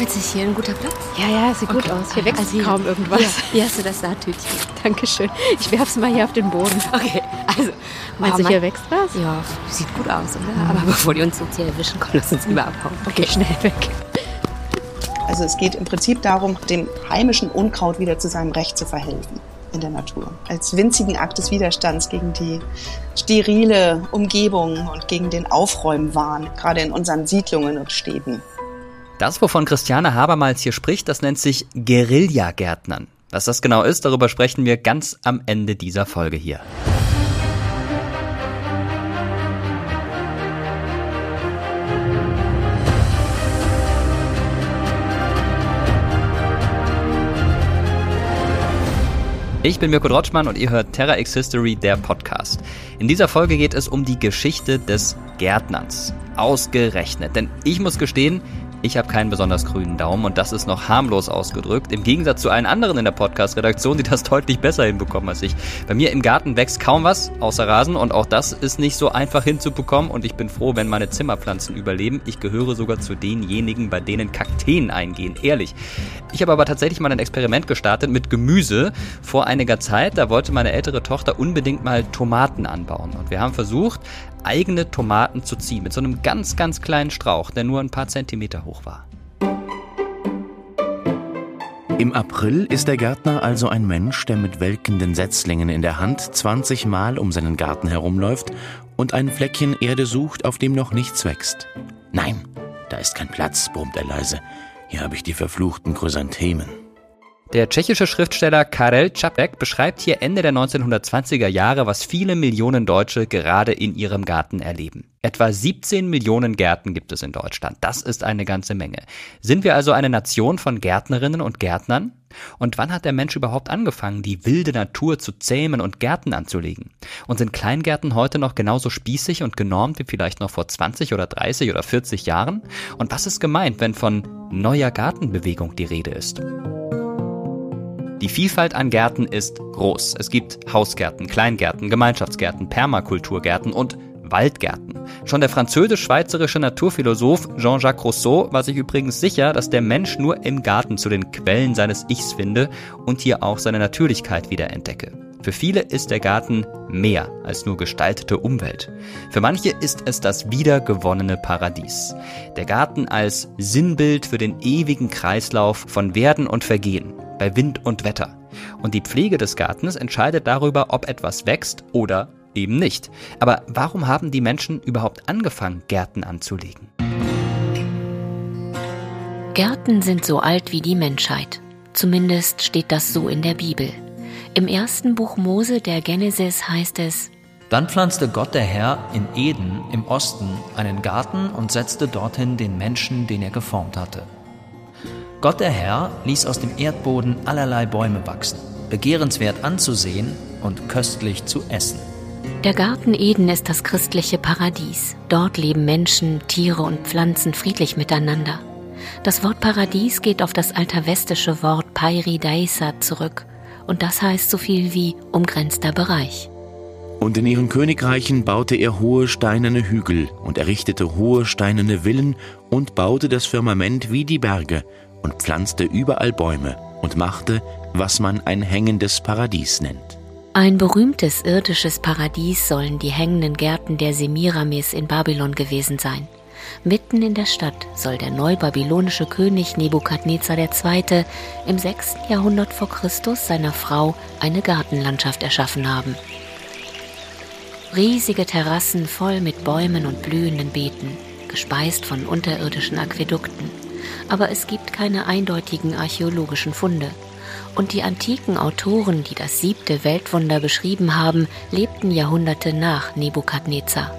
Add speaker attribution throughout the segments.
Speaker 1: Fühlt sich hier ein guter Platz?
Speaker 2: Ja, ja, sieht gut
Speaker 1: Okay.
Speaker 2: aus. Hier wächst
Speaker 1: Also hier-
Speaker 2: kaum irgendwas.
Speaker 1: Hier, hier hast du das Saattütchen.
Speaker 2: Dankeschön. Ich werf's mal hier auf den Boden.
Speaker 1: Okay, also.
Speaker 2: Meinst
Speaker 1: oh,
Speaker 2: du, hier wächst was?
Speaker 1: Ja, sieht gut aus, oder? Aber bevor die uns jetzt hier erwischen, komm, lass uns lieber abhauen.
Speaker 2: Okay, schnell weg.
Speaker 3: Also es geht im Prinzip darum, dem heimischen Unkraut wieder zu seinem Recht zu verhelfen in der Natur. Als winzigen Akt des Widerstands gegen die sterile Umgebung und gegen den Aufräumwahn, gerade in unseren Siedlungen und Städten.
Speaker 4: Das, wovon Christiane Habermals hier spricht, das nennt sich Guerillagärtnern. Was das genau ist, darüber sprechen wir ganz am Ende dieser Folge hier. Ich bin Mirko Drotschmann und ihr hört Terra X History, der Podcast. In dieser Folge geht es um die Geschichte des Gärtnerns. Ausgerechnet. Denn ich muss gestehen, ich habe keinen besonders grünen Daumen und das ist noch harmlos ausgedrückt. Im Gegensatz zu allen anderen in der Podcast-Redaktion, die das deutlich besser hinbekommen als ich. Bei mir im Garten wächst kaum was, außer Rasen und auch das ist nicht so einfach hinzubekommen und ich bin froh, wenn meine Zimmerpflanzen überleben. Ich gehöre sogar zu denjenigen, bei denen Kakteen eingehen, ehrlich. Ich habe aber tatsächlich mal ein Experiment gestartet mit Gemüse vor einiger Zeit. Da wollte meine ältere Tochter unbedingt mal Tomaten anbauen und wir haben versucht, eigene Tomaten zu ziehen mit so einem ganz, ganz kleinen Strauch, der nur ein paar Zentimeter hoch war.
Speaker 5: Im April ist der Gärtner also ein Mensch, der mit welkenden Setzlingen in der Hand 20 Mal um seinen Garten herumläuft und ein Fleckchen Erde sucht, auf dem noch nichts wächst. Nein, da ist kein Platz, brummt er leise. Hier habe ich die verfluchten Chrysanthemen.
Speaker 4: Der tschechische Schriftsteller Karel Čapek beschreibt hier Ende der 1920er Jahre, was viele Millionen Deutsche gerade in ihrem Garten erleben. Etwa 17 Millionen Gärten gibt es in Deutschland. Das ist eine ganze Menge. Sind wir also eine Nation von Gärtnerinnen und Gärtnern? Und wann hat der Mensch überhaupt angefangen, die wilde Natur zu zähmen und Gärten anzulegen? Und sind Kleingärten heute noch genauso spießig und genormt wie vielleicht noch vor 20 oder 30 oder 40 Jahren? Und was ist gemeint, wenn von neuer Gartenbewegung die Rede ist? Die Vielfalt an Gärten ist groß. Es gibt Hausgärten, Kleingärten, Gemeinschaftsgärten, Permakulturgärten und Waldgärten. Schon der französisch-schweizerische Naturphilosoph Jean-Jacques Rousseau war sich übrigens sicher, dass der Mensch nur im Garten zu den Quellen seines Ichs finde und hier auch seine Natürlichkeit wieder entdecke. Für viele ist der Garten mehr als nur gestaltete Umwelt. Für manche ist es das wiedergewonnene Paradies. Der Garten als Sinnbild für den ewigen Kreislauf von Werden und Vergehen bei Wind und Wetter. Und die Pflege des Gartens entscheidet darüber, ob etwas wächst oder eben nicht. Aber warum haben die Menschen überhaupt angefangen, Gärten anzulegen?
Speaker 6: Gärten sind so alt wie die Menschheit. Zumindest steht das so in der Bibel. Im ersten Buch Mose der Genesis heißt es,
Speaker 7: Dann pflanzte Gott der Herr in Eden im Osten einen Garten und setzte dorthin den Menschen, den er geformt hatte. Gott der Herr ließ aus dem Erdboden allerlei Bäume wachsen, begehrenswert anzusehen und köstlich zu essen.
Speaker 6: der Garten Eden ist das christliche Paradies. Dort leben Menschen, Tiere und Pflanzen friedlich miteinander. Das Wort Paradies geht auf das alterwestische Wort Pairidaiса zurück und das heißt so viel wie umgrenzter Bereich.
Speaker 5: Und in ihren Königreichen baute er hohe steinerne Hügel und errichtete hohe steinerne Villen und baute das Firmament wie die Berge und pflanzte überall Bäume und machte, was man ein hängendes Paradies nennt.
Speaker 6: Ein berühmtes irdisches Paradies sollen die hängenden Gärten der Semiramis in Babylon gewesen sein. Mitten in der Stadt soll der neubabylonische König Nebukadnezar II. im 6. Jahrhundert vor Christus seiner Frau eine Gartenlandschaft erschaffen haben. Riesige Terrassen voll mit Bäumen und blühenden Beeten, gespeist von unterirdischen Aquädukten. Aber es gibt keine eindeutigen archäologischen Funde. Und die antiken Autoren, die das siebte Weltwunder beschrieben haben, lebten Jahrhunderte nach Nebukadnezar.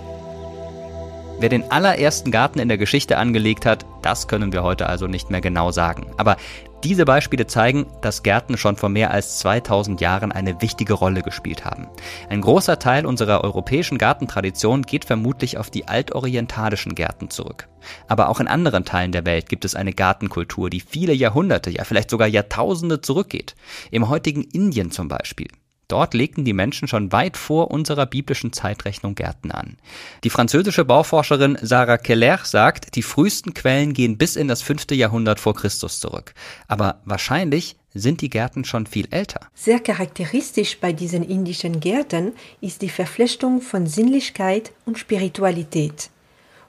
Speaker 4: Wer den allerersten Garten in der Geschichte angelegt hat, das können wir heute also nicht mehr genau sagen. Aber diese Beispiele zeigen, dass Gärten schon vor mehr als 2000 Jahren eine wichtige Rolle gespielt haben. Ein großer Teil unserer europäischen Gartentradition geht vermutlich auf die altorientalischen Gärten zurück. Aber auch in anderen Teilen der Welt gibt es eine Gartenkultur, die viele Jahrhunderte, ja vielleicht sogar Jahrtausende zurückgeht. Im heutigen Indien zum Beispiel. Dort legten die Menschen schon weit vor unserer biblischen Zeitrechnung Gärten an. Die französische Bauforscherin Sarah Keller sagt, die frühesten Quellen gehen bis in das fünfte Jahrhundert vor Christus zurück. Aber wahrscheinlich sind die Gärten schon viel älter.
Speaker 8: Sehr charakteristisch bei diesen indischen Gärten ist die Verflechtung von Sinnlichkeit und Spiritualität.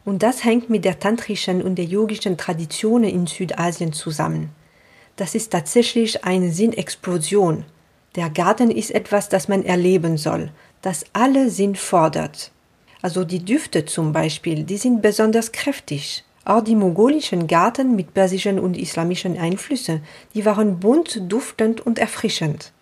Speaker 8: Und das hängt mit der tantrischen und der yogischen Traditionen in Südasien zusammen. Das ist tatsächlich eine Sinnexplosion. Der Garten ist etwas, das man erleben soll, das alle Sinn fordert. Also die Düfte zum Beispiel, die sind besonders kräftig. Auch die mongolischen Garten mit persischen und islamischen Einflüssen, die waren bunt, duftend und erfrischend.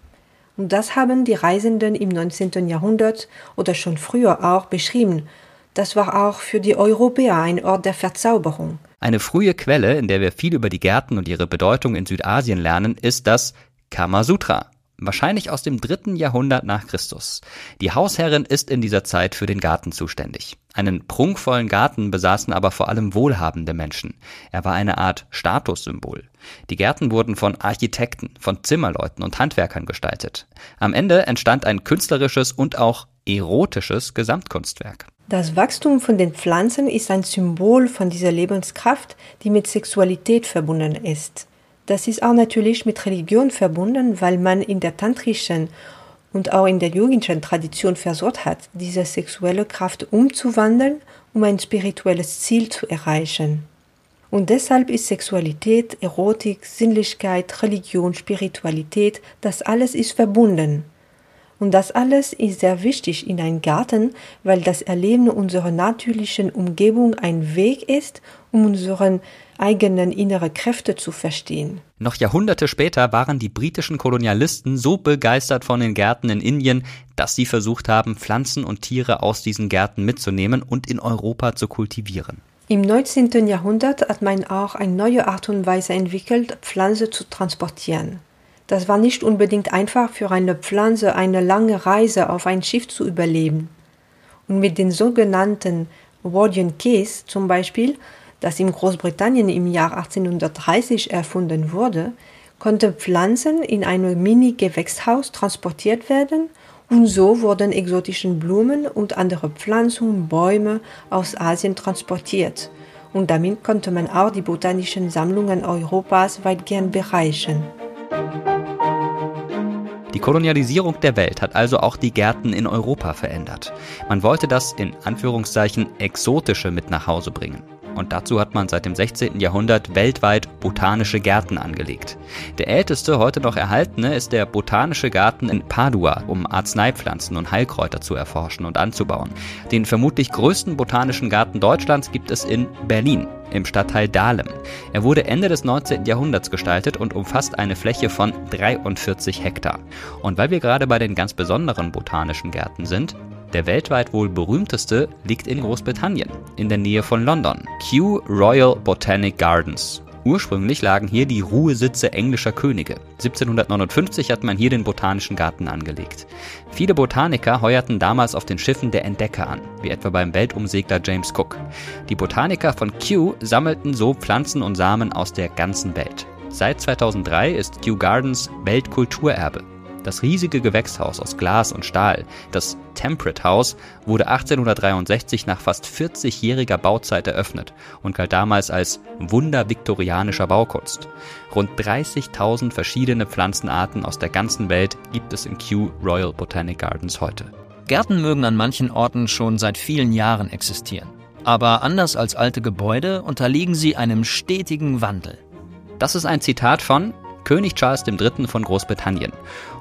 Speaker 8: Und das haben die Reisenden im 19. Jahrhundert oder schon früher auch beschrieben. Das war auch für die Europäer ein Ort der Verzauberung.
Speaker 4: Eine frühe Quelle, in der wir viel über die Gärten und ihre Bedeutung in Südasien lernen, ist das Kamasutra wahrscheinlich aus dem dritten Jahrhundert nach Christus. Die Hausherrin ist in dieser Zeit für den Garten zuständig. Einen prunkvollen Garten besaßen aber vor allem wohlhabende Menschen. Er war eine Art Statussymbol. Die Gärten wurden von Architekten, von Zimmerleuten und Handwerkern gestaltet. Am Ende entstand ein künstlerisches und auch erotisches Gesamtkunstwerk.
Speaker 8: Das Wachstum von den Pflanzen ist ein Symbol von dieser Lebenskraft, die mit Sexualität verbunden ist. Das ist auch natürlich mit Religion verbunden, weil man in der tantrischen und auch in der yogischen Tradition versucht hat, diese sexuelle Kraft umzuwandeln, um ein spirituelles Ziel zu erreichen. Und deshalb ist Sexualität, Erotik, Sinnlichkeit, Religion, Spiritualität, das alles ist verbunden. Und das alles ist sehr wichtig in einem Garten, weil das Erleben unserer natürlichen Umgebung ein Weg ist, um unseren eigenen innere Kräfte zu verstehen.
Speaker 4: Noch Jahrhunderte später waren die britischen Kolonialisten so begeistert von den Gärten in Indien, dass sie versucht haben, Pflanzen und Tiere aus diesen Gärten mitzunehmen und in Europa zu kultivieren.
Speaker 8: Im 19. Jahrhundert hat man auch eine neue Art und Weise entwickelt, Pflanzen zu transportieren. Das war nicht unbedingt einfach für eine Pflanze eine lange Reise auf ein Schiff zu überleben. Und mit den sogenannten Wardian Keys zum Beispiel das in Großbritannien im Jahr 1830 erfunden wurde, konnten Pflanzen in einem Mini-Gewächshaus transportiert werden und so wurden exotische Blumen und andere Pflanzen und Bäume aus Asien transportiert. Und damit konnte man auch die botanischen Sammlungen Europas weitgehend bereichern.
Speaker 4: Die Kolonialisierung der Welt hat also auch die Gärten in Europa verändert. Man wollte das in Anführungszeichen Exotische mit nach Hause bringen. Und dazu hat man seit dem 16. Jahrhundert weltweit botanische Gärten angelegt. Der älteste heute noch erhaltene ist der Botanische Garten in Padua, um Arzneipflanzen und Heilkräuter zu erforschen und anzubauen. Den vermutlich größten botanischen Garten Deutschlands gibt es in Berlin im Stadtteil Dahlem. Er wurde Ende des 19. Jahrhunderts gestaltet und umfasst eine Fläche von 43 Hektar. Und weil wir gerade bei den ganz besonderen botanischen Gärten sind, der weltweit wohl berühmteste liegt in Großbritannien, in der Nähe von London. Kew Royal Botanic Gardens. Ursprünglich lagen hier die Ruhesitze englischer Könige. 1759 hat man hier den Botanischen Garten angelegt. Viele Botaniker heuerten damals auf den Schiffen der Entdecker an, wie etwa beim Weltumsegler James Cook. Die Botaniker von Kew sammelten so Pflanzen und Samen aus der ganzen Welt. Seit 2003 ist Kew Gardens Weltkulturerbe. Das riesige Gewächshaus aus Glas und Stahl, das Temperate House, wurde 1863 nach fast 40-jähriger Bauzeit eröffnet und galt damals als Wunder viktorianischer Baukunst. Rund 30.000 verschiedene Pflanzenarten aus der ganzen Welt gibt es in Kew Royal Botanic Gardens heute.
Speaker 7: Gärten mögen an manchen Orten schon seit vielen Jahren existieren. Aber anders als alte Gebäude unterliegen sie einem stetigen Wandel.
Speaker 4: Das ist ein Zitat von König Charles III. von Großbritannien.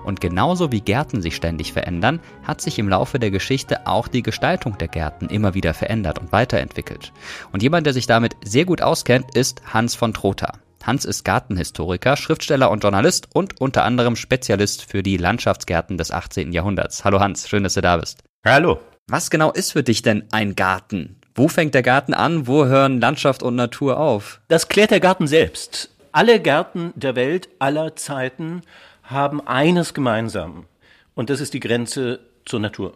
Speaker 4: Und genauso wie Gärten sich ständig verändern, hat sich im Laufe der Geschichte auch die Gestaltung der Gärten immer wieder verändert und weiterentwickelt. Und jemand, der sich damit sehr gut auskennt, ist Hans von Trotha. Hans ist Gartenhistoriker, Schriftsteller und Journalist und unter anderem Spezialist für die Landschaftsgärten des 18. Jahrhunderts. Hallo Hans, schön, dass du da bist.
Speaker 9: Hallo.
Speaker 4: Was genau ist für dich denn ein Garten? Wo fängt der Garten an? Wo hören Landschaft und Natur auf?
Speaker 9: Das klärt der Garten selbst. Alle Gärten der Welt aller Zeiten haben eines gemeinsam. Und das ist die Grenze zur Natur.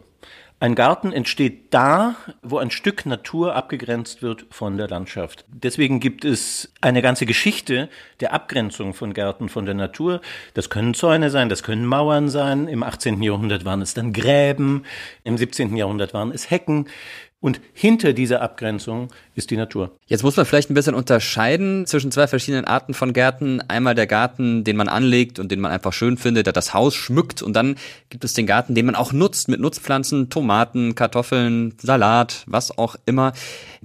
Speaker 9: Ein Garten entsteht da, wo ein Stück Natur abgegrenzt wird von der Landschaft. Deswegen gibt es eine ganze Geschichte der Abgrenzung von Gärten von der Natur. Das können Zäune sein, das können Mauern sein. Im 18. Jahrhundert waren es dann Gräben, im 17. Jahrhundert waren es Hecken. Und hinter dieser Abgrenzung ist die Natur.
Speaker 4: Jetzt muss man vielleicht ein bisschen unterscheiden zwischen zwei verschiedenen Arten von Gärten. Einmal der Garten, den man anlegt und den man einfach schön findet, der das Haus schmückt. Und dann gibt es den Garten, den man auch nutzt mit Nutzpflanzen, Tomaten, Kartoffeln, Salat, was auch immer.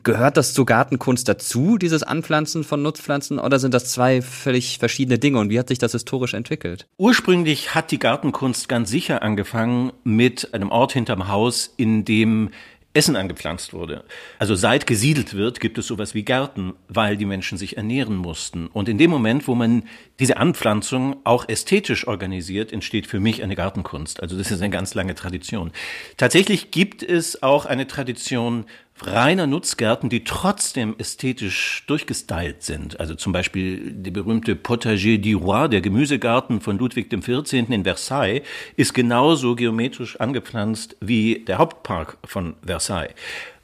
Speaker 4: Gehört das zur Gartenkunst dazu, dieses Anpflanzen von Nutzpflanzen, oder sind das zwei völlig verschiedene Dinge? Und wie hat sich das historisch entwickelt?
Speaker 9: Ursprünglich hat die Gartenkunst ganz sicher angefangen mit einem Ort hinterm Haus, in dem Essen angepflanzt wurde. Also seit gesiedelt wird, gibt es sowas wie Gärten, weil die Menschen sich ernähren mussten. Und in dem Moment, wo man diese Anpflanzung auch ästhetisch organisiert, entsteht für mich eine Gartenkunst. Also das ist eine ganz lange Tradition. Tatsächlich gibt es auch eine Tradition reiner Nutzgärten, die trotzdem ästhetisch durchgestylt sind. Also zum Beispiel der berühmte Potager du Roi, der Gemüsegarten von Ludwig XIV. in Versailles, ist genauso geometrisch angepflanzt wie der Hauptpark von Versailles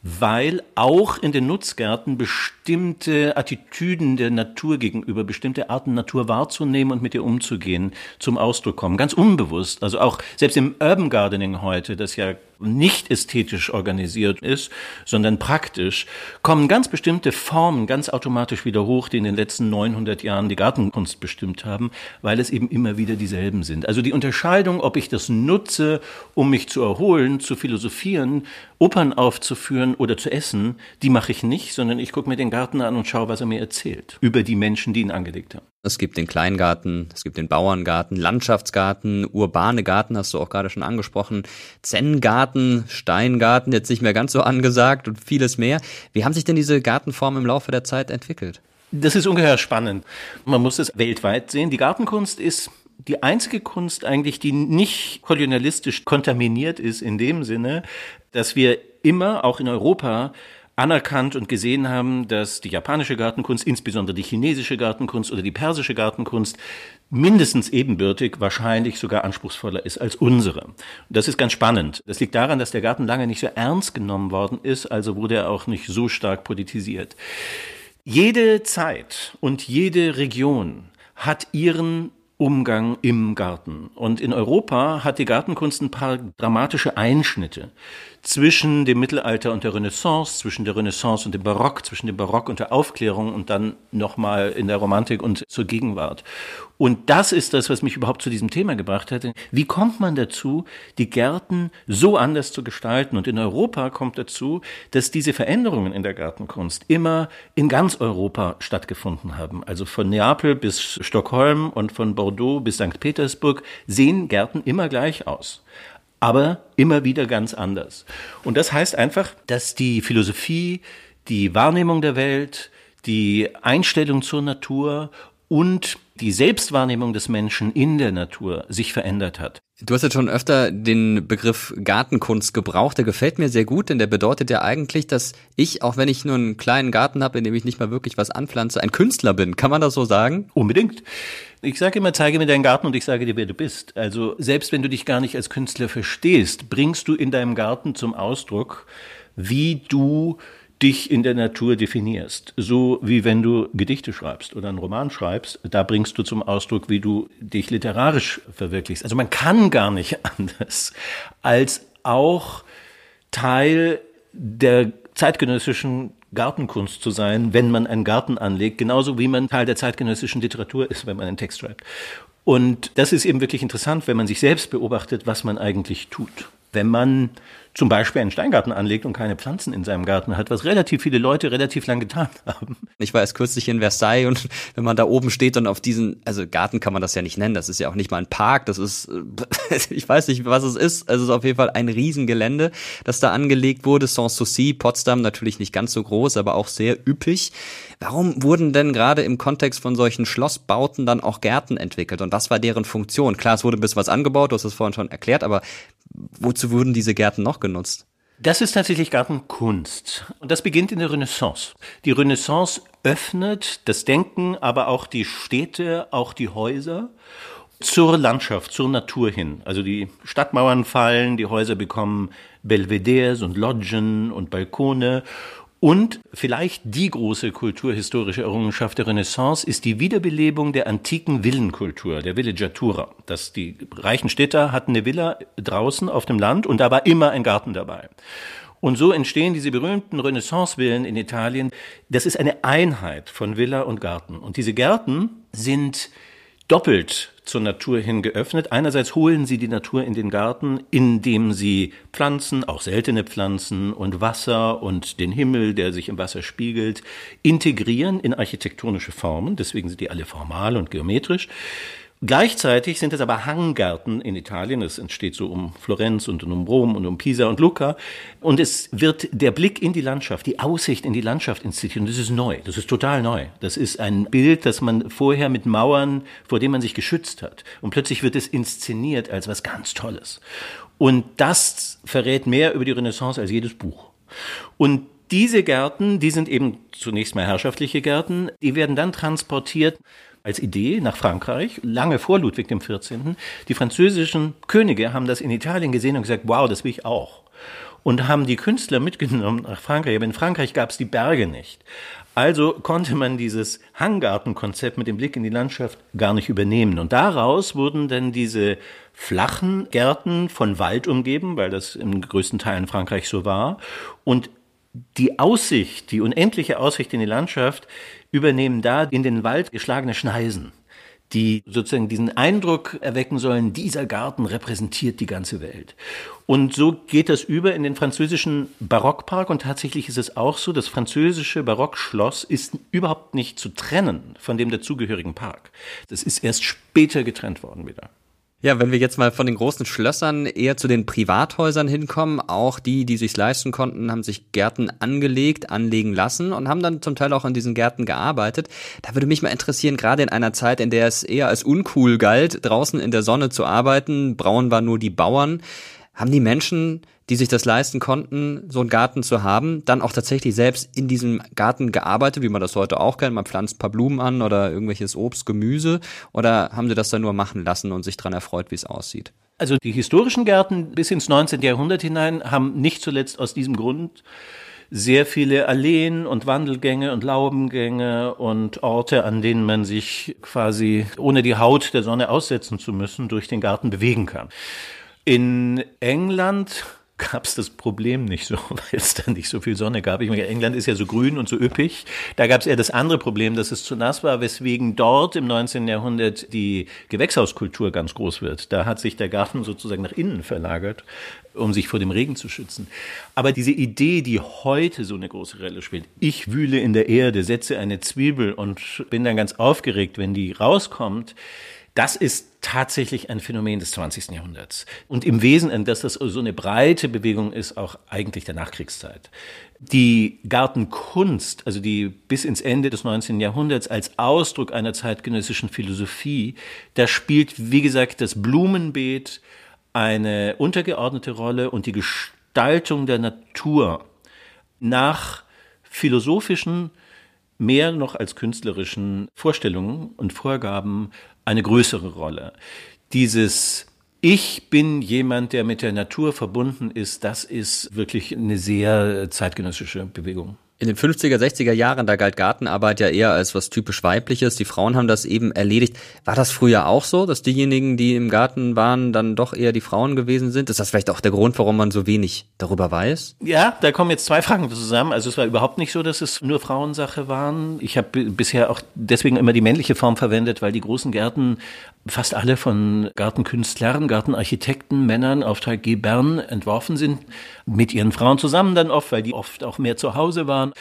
Speaker 9: weil auch in den Nutzgärten bestimmte Attitüden der Natur gegenüber, bestimmte Arten Natur wahrzunehmen und mit ihr umzugehen, zum Ausdruck kommen. Ganz unbewusst. Also auch selbst im Urban Gardening heute, das ja nicht ästhetisch organisiert ist, sondern praktisch, kommen ganz bestimmte Formen ganz automatisch wieder hoch, die in den letzten 900 Jahren die Gartenkunst bestimmt haben, weil es eben immer wieder dieselben sind. Also die Unterscheidung, ob ich das nutze, um mich zu erholen, zu philosophieren, Opern aufzuführen oder zu essen, die mache ich nicht, sondern ich gucke mir den Garten an und schaue, was er mir erzählt über die Menschen, die ihn angelegt haben.
Speaker 4: Es gibt den Kleingarten, es gibt den Bauerngarten, Landschaftsgarten, urbane Garten, hast du auch gerade schon angesprochen, Zen-Garten, Steingarten, jetzt nicht mehr ganz so angesagt und vieles mehr. Wie haben sich denn diese Gartenformen im Laufe der Zeit entwickelt?
Speaker 9: Das ist ungeheuer spannend. Man muss es weltweit sehen. Die Gartenkunst ist die einzige Kunst eigentlich, die nicht kolonialistisch kontaminiert ist in dem Sinne, dass wir immer, auch in Europa, anerkannt und gesehen haben, dass die japanische Gartenkunst, insbesondere die chinesische Gartenkunst oder die persische Gartenkunst mindestens ebenbürtig, wahrscheinlich sogar anspruchsvoller ist als unsere. Das ist ganz spannend. Das liegt daran, dass der Garten lange nicht so ernst genommen worden ist, also wurde er auch nicht so stark politisiert. Jede Zeit und jede Region hat ihren Umgang im Garten. Und in Europa hat die Gartenkunst ein paar dramatische Einschnitte zwischen dem Mittelalter und der Renaissance, zwischen der Renaissance und dem Barock, zwischen dem Barock und der Aufklärung und dann nochmal in der Romantik und zur Gegenwart. Und das ist das, was mich überhaupt zu diesem Thema gebracht hat. Wie kommt man dazu, die Gärten so anders zu gestalten? Und in Europa kommt dazu, dass diese Veränderungen in der Gartenkunst immer in ganz Europa stattgefunden haben. Also von Neapel bis Stockholm und von Bordeaux bis St. Petersburg sehen Gärten immer gleich aus aber immer wieder ganz anders. Und das heißt einfach, dass die Philosophie, die Wahrnehmung der Welt, die Einstellung zur Natur und die Selbstwahrnehmung des Menschen in der Natur sich verändert hat.
Speaker 4: Du hast jetzt schon öfter den Begriff Gartenkunst gebraucht. Der gefällt mir sehr gut, denn der bedeutet ja eigentlich, dass ich, auch wenn ich nur einen kleinen Garten habe, in dem ich nicht mal wirklich was anpflanze, ein Künstler bin. Kann man das so sagen?
Speaker 9: Unbedingt. Ich sage immer, zeige mir deinen Garten und ich sage dir, wer du bist. Also selbst wenn du dich gar nicht als Künstler verstehst, bringst du in deinem Garten zum Ausdruck, wie du dich in der Natur definierst. So wie wenn du Gedichte schreibst oder einen Roman schreibst, da bringst du zum Ausdruck, wie du dich literarisch verwirklichst. Also man kann gar nicht anders als auch Teil der zeitgenössischen Gartenkunst zu sein, wenn man einen Garten anlegt, genauso wie man Teil der zeitgenössischen Literatur ist, wenn man einen Text schreibt. Und das ist eben wirklich interessant, wenn man sich selbst beobachtet, was man eigentlich tut. Wenn man zum Beispiel einen Steingarten anlegt und keine Pflanzen in seinem Garten hat, was relativ viele Leute relativ lang getan haben.
Speaker 4: Ich war erst kürzlich in Versailles und wenn man da oben steht und auf diesen, also Garten kann man das ja nicht nennen, das ist ja auch nicht mal ein Park, das ist, ich weiß nicht, was es ist, also es ist auf jeden Fall ein Riesengelände, das da angelegt wurde, Sanssouci, Potsdam natürlich nicht ganz so groß, aber auch sehr üppig. Warum wurden denn gerade im Kontext von solchen Schlossbauten dann auch Gärten entwickelt und was war deren Funktion? Klar, es wurde ein bisschen was angebaut, du hast es vorhin schon erklärt, aber wozu wurden diese Gärten noch genutzt?
Speaker 9: Das ist tatsächlich Gartenkunst. Und das beginnt in der Renaissance. Die Renaissance öffnet das Denken, aber auch die Städte, auch die Häuser zur Landschaft, zur Natur hin. Also die Stadtmauern fallen, die Häuser bekommen Belvederes und Loggen und Balkone und vielleicht die große kulturhistorische Errungenschaft der Renaissance ist die Wiederbelebung der antiken Villenkultur, der Villeggiatura. Dass die reichen Städter hatten eine Villa draußen auf dem Land und da war immer ein Garten dabei. Und so entstehen diese berühmten Renaissance-Villen in Italien. Das ist eine Einheit von Villa und Garten. Und diese Gärten sind doppelt zur Natur hin geöffnet. Einerseits holen sie die Natur in den Garten, indem sie Pflanzen, auch seltene Pflanzen und Wasser und den Himmel, der sich im Wasser spiegelt, integrieren in architektonische Formen. Deswegen sind die alle formal und geometrisch. Gleichzeitig sind es aber Hanggärten in Italien. Es entsteht so um Florenz und um Rom und um Pisa und Lucca. Und es wird der Blick in die Landschaft, die Aussicht in die Landschaft inszeniert. Und das ist neu. Das ist total neu. Das ist ein Bild, das man vorher mit Mauern, vor dem man sich geschützt hat. Und plötzlich wird es inszeniert als was ganz Tolles. Und das verrät mehr über die Renaissance als jedes Buch. Und diese Gärten, die sind eben zunächst mal herrschaftliche Gärten, die werden dann transportiert als Idee nach Frankreich, lange vor Ludwig XIV. Die französischen Könige haben das in Italien gesehen und gesagt, wow, das will ich auch. Und haben die Künstler mitgenommen nach Frankreich. Aber in Frankreich gab es die Berge nicht. Also konnte man dieses Hanggartenkonzept mit dem Blick in die Landschaft gar nicht übernehmen. Und daraus wurden dann diese flachen Gärten von Wald umgeben, weil das im größten Teil in Frankreich so war. Und die Aussicht, die unendliche Aussicht in die Landschaft übernehmen da in den Wald geschlagene Schneisen, die sozusagen diesen Eindruck erwecken sollen, dieser Garten repräsentiert die ganze Welt. Und so geht das über in den französischen Barockpark und tatsächlich ist es auch so, das französische Barockschloss ist überhaupt nicht zu trennen von dem dazugehörigen Park. Das ist erst später getrennt worden wieder.
Speaker 4: Ja, wenn wir jetzt mal von den großen Schlössern eher zu den Privathäusern hinkommen, auch die, die sich's leisten konnten, haben sich Gärten angelegt, anlegen lassen und haben dann zum Teil auch in diesen Gärten gearbeitet. Da würde mich mal interessieren, gerade in einer Zeit, in der es eher als uncool galt, draußen in der Sonne zu arbeiten, braun waren nur die Bauern, haben die Menschen die sich das leisten konnten, so einen Garten zu haben, dann auch tatsächlich selbst in diesem Garten gearbeitet, wie man das heute auch kennt. Man pflanzt paar Blumen an oder irgendwelches Obst, Gemüse. Oder haben sie das dann nur machen lassen und sich dran erfreut, wie es aussieht?
Speaker 9: Also die historischen Gärten bis ins 19. Jahrhundert hinein haben nicht zuletzt aus diesem Grund sehr viele Alleen und Wandelgänge und Laubengänge und Orte, an denen man sich quasi ohne die Haut der Sonne aussetzen zu müssen, durch den Garten bewegen kann. In England gab es das Problem nicht so, weil es dann nicht so viel Sonne gab. Ich meine, England ist ja so grün und so üppig. Da gab es eher das andere Problem, dass es zu nass war, weswegen dort im 19. Jahrhundert die Gewächshauskultur ganz groß wird. Da hat sich der Garten sozusagen nach innen verlagert, um sich vor dem Regen zu schützen. Aber diese Idee, die heute so eine große Rolle spielt, ich wühle in der Erde, setze eine Zwiebel und bin dann ganz aufgeregt, wenn die rauskommt, das ist tatsächlich ein Phänomen des 20. Jahrhunderts. Und im Wesen, dass das so eine breite Bewegung ist, auch eigentlich der Nachkriegszeit. Die Gartenkunst, also die bis ins Ende des 19. Jahrhunderts als Ausdruck einer zeitgenössischen Philosophie, da spielt, wie gesagt, das Blumenbeet eine untergeordnete Rolle und die Gestaltung der Natur nach philosophischen mehr noch als künstlerischen Vorstellungen und Vorgaben eine größere Rolle. Dieses ich bin jemand, der mit der Natur verbunden ist, das ist wirklich eine sehr zeitgenössische Bewegung.
Speaker 4: In den 50er, 60er Jahren, da galt Gartenarbeit ja eher als was typisch weibliches. Die Frauen haben das eben erledigt. War das früher auch so, dass diejenigen, die im Garten waren, dann doch eher die Frauen gewesen sind? Ist das vielleicht auch der Grund, warum man so wenig darüber weiß?
Speaker 9: Ja, da kommen jetzt zwei Fragen zusammen. Also es war überhaupt nicht so, dass es nur Frauensache waren. Ich habe bisher auch deswegen immer die männliche Form verwendet, weil die großen Gärten fast alle von Gartenkünstlern, Gartenarchitekten, Männern, Auftraggebern entworfen sind, mit ihren Frauen zusammen dann oft, weil die oft auch mehr zu Hause waren.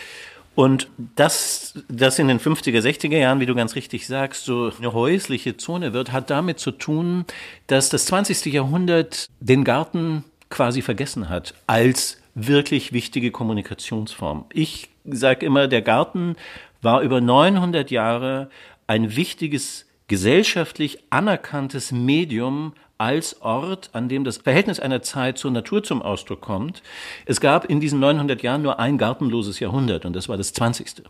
Speaker 9: Und dass das in den 50er, 60er Jahren, wie du ganz richtig sagst, so eine häusliche Zone wird, hat damit zu tun, dass das 20. Jahrhundert den Garten quasi vergessen hat als wirklich wichtige Kommunikationsform. Ich sage immer, der Garten war über 900 Jahre ein wichtiges gesellschaftlich anerkanntes Medium als Ort, an dem das Verhältnis einer Zeit zur Natur zum Ausdruck kommt. Es gab in diesen 900 Jahren nur ein gartenloses Jahrhundert und das war das 20.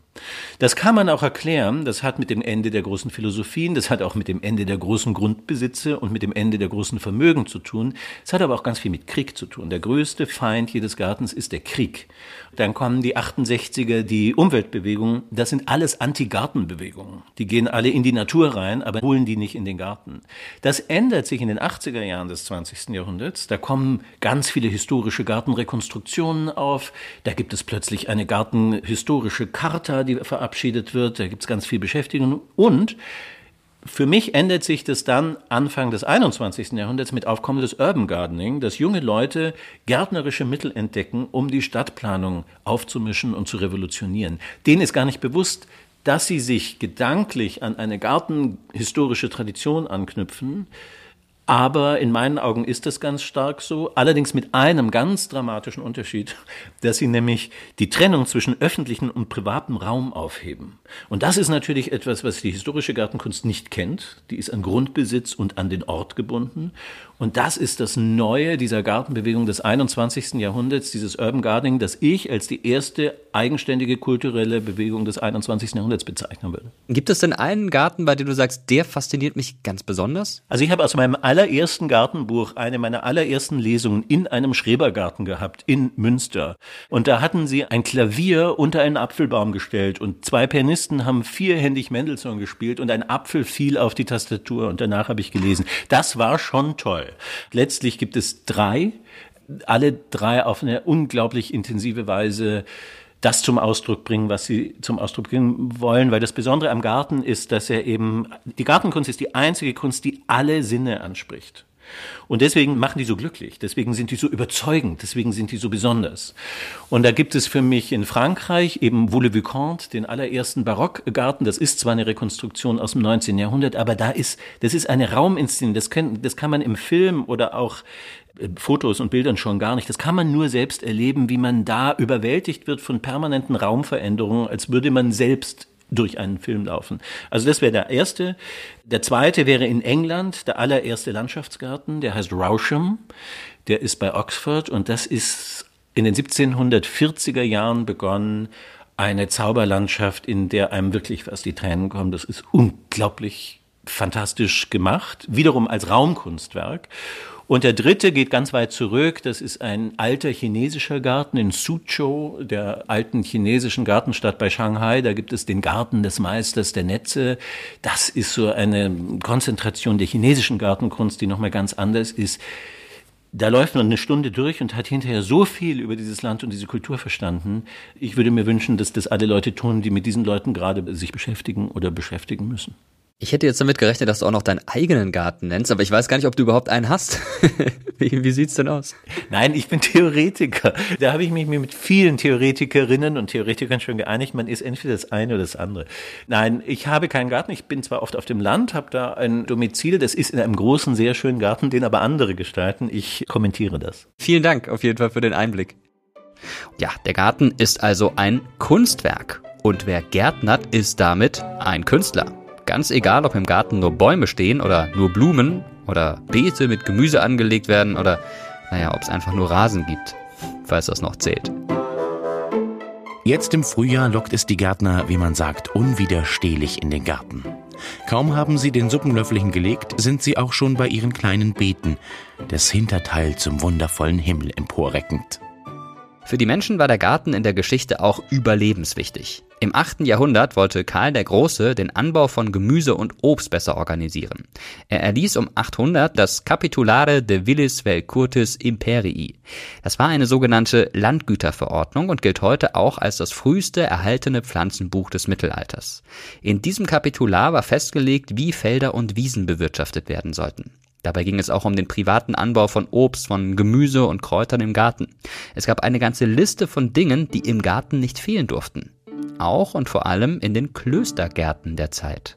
Speaker 9: Das kann man auch erklären. Das hat mit dem Ende der großen Philosophien, das hat auch mit dem Ende der großen Grundbesitze und mit dem Ende der großen Vermögen zu tun. Es hat aber auch ganz viel mit Krieg zu tun. Der größte Feind jedes Gartens ist der Krieg. Dann kommen die 68er, die Umweltbewegungen. Das sind alles Anti-Gartenbewegungen. Die gehen alle in die Natur rein, aber holen die nicht in den Garten. Das ändert sich in den 80er Jahren des 20. Jahrhunderts. Da kommen ganz viele historische Gartenrekonstruktionen auf. Da gibt es plötzlich eine gartenhistorische Charta, die verabschiedet wird. Da gibt es ganz viel Beschäftigung. Und für mich ändert sich das dann Anfang des 21. Jahrhunderts mit Aufkommen des Urban Gardening, dass junge Leute gärtnerische Mittel entdecken, um die Stadtplanung aufzumischen und zu revolutionieren. Denen ist gar nicht bewusst, dass sie sich gedanklich an eine gartenhistorische Tradition anknüpfen, aber in meinen Augen ist das ganz stark so, allerdings mit einem ganz dramatischen Unterschied, dass sie nämlich die Trennung zwischen öffentlichem und privatem Raum aufheben. Und das ist natürlich etwas, was die historische Gartenkunst nicht kennt. Die ist an Grundbesitz und an den Ort gebunden. Und das ist das Neue dieser Gartenbewegung des 21. Jahrhunderts, dieses Urban Gardening, das ich als die erste eigenständige kulturelle Bewegung des 21. Jahrhunderts bezeichnen würde.
Speaker 4: Gibt es denn einen Garten, bei dem du sagst, der fasziniert mich ganz besonders?
Speaker 9: Also ich habe aus meinem allerersten Gartenbuch eine meiner allerersten Lesungen in einem Schrebergarten gehabt, in Münster. Und da hatten sie ein Klavier unter einen Apfelbaum gestellt und zwei Pianisten haben vierhändig Mendelssohn gespielt und ein Apfel fiel auf die Tastatur und danach habe ich gelesen. Das war schon toll. Letztlich gibt es drei, alle drei auf eine unglaublich intensive Weise das zum Ausdruck bringen, was sie zum Ausdruck bringen wollen, weil das Besondere am Garten ist, dass er eben, die Gartenkunst ist die einzige Kunst, die alle Sinne anspricht. Und deswegen machen die so glücklich, deswegen sind die so überzeugend, deswegen sind die so besonders. Und da gibt es für mich in Frankreich eben Vaux-le-Vicomte, den allerersten Barockgarten. Das ist zwar eine Rekonstruktion aus dem 19. Jahrhundert, aber da ist, das ist eine Rauminszenierung. Das, kann, das kann man im Film oder auch Fotos und Bildern schon gar nicht. Das kann man nur selbst erleben, wie man da überwältigt wird von permanenten Raumveränderungen, als würde man selbst durch einen Film laufen. Also das wäre der erste. Der zweite wäre in England der allererste Landschaftsgarten, der heißt Rousham. Der ist bei Oxford und das ist in den 1740er Jahren begonnen, eine Zauberlandschaft, in der einem wirklich fast die Tränen kommen. Das ist unglaublich fantastisch gemacht, wiederum als Raumkunstwerk. Und der dritte geht ganz weit zurück. Das ist ein alter chinesischer Garten in Suzhou, der alten chinesischen Gartenstadt bei Shanghai. Da gibt es den Garten des Meisters der Netze. Das ist so eine Konzentration der chinesischen Gartenkunst, die nochmal ganz anders ist. Da läuft man eine Stunde durch und hat hinterher so viel über dieses Land und diese Kultur verstanden. Ich würde mir wünschen, dass das alle Leute tun, die mit diesen Leuten gerade sich beschäftigen oder beschäftigen müssen.
Speaker 4: Ich hätte jetzt damit gerechnet, dass du auch noch deinen eigenen Garten nennst, aber ich weiß gar nicht, ob du überhaupt einen hast. wie, wie sieht's denn aus?
Speaker 9: Nein, ich bin Theoretiker. Da habe ich mich mit vielen Theoretikerinnen und Theoretikern schon geeinigt. Man ist entweder das eine oder das andere. Nein, ich habe keinen Garten. Ich bin zwar oft auf dem Land, habe da ein Domizil. Das ist in einem großen, sehr schönen Garten, den aber andere gestalten. Ich kommentiere das.
Speaker 4: Vielen Dank auf jeden Fall für den Einblick. Ja, der Garten ist also ein Kunstwerk. Und wer gärtnert, ist damit ein Künstler. Ganz egal, ob im Garten nur Bäume stehen oder nur Blumen oder Beete mit Gemüse angelegt werden oder, naja, ob es einfach nur Rasen gibt, falls das noch zählt.
Speaker 5: Jetzt im Frühjahr lockt es die Gärtner, wie man sagt, unwiderstehlich in den Garten. Kaum haben sie den Suppenlöffel hingelegt, sind sie auch schon bei ihren kleinen Beeten, das Hinterteil zum wundervollen Himmel emporreckend.
Speaker 4: Für die Menschen war der Garten in der Geschichte auch überlebenswichtig. Im 8. Jahrhundert wollte Karl der Große den Anbau von Gemüse und Obst besser organisieren. Er erließ um 800 das Capitulare de Villis vel Curtis Imperii. Das war eine sogenannte Landgüterverordnung und gilt heute auch als das früheste erhaltene Pflanzenbuch des Mittelalters. In diesem Kapitular war festgelegt, wie Felder und Wiesen bewirtschaftet werden sollten. Dabei ging es auch um den privaten Anbau von Obst, von Gemüse und Kräutern im Garten. Es gab eine ganze Liste von Dingen, die im Garten nicht fehlen durften. Auch und vor allem in den Klöstergärten der Zeit.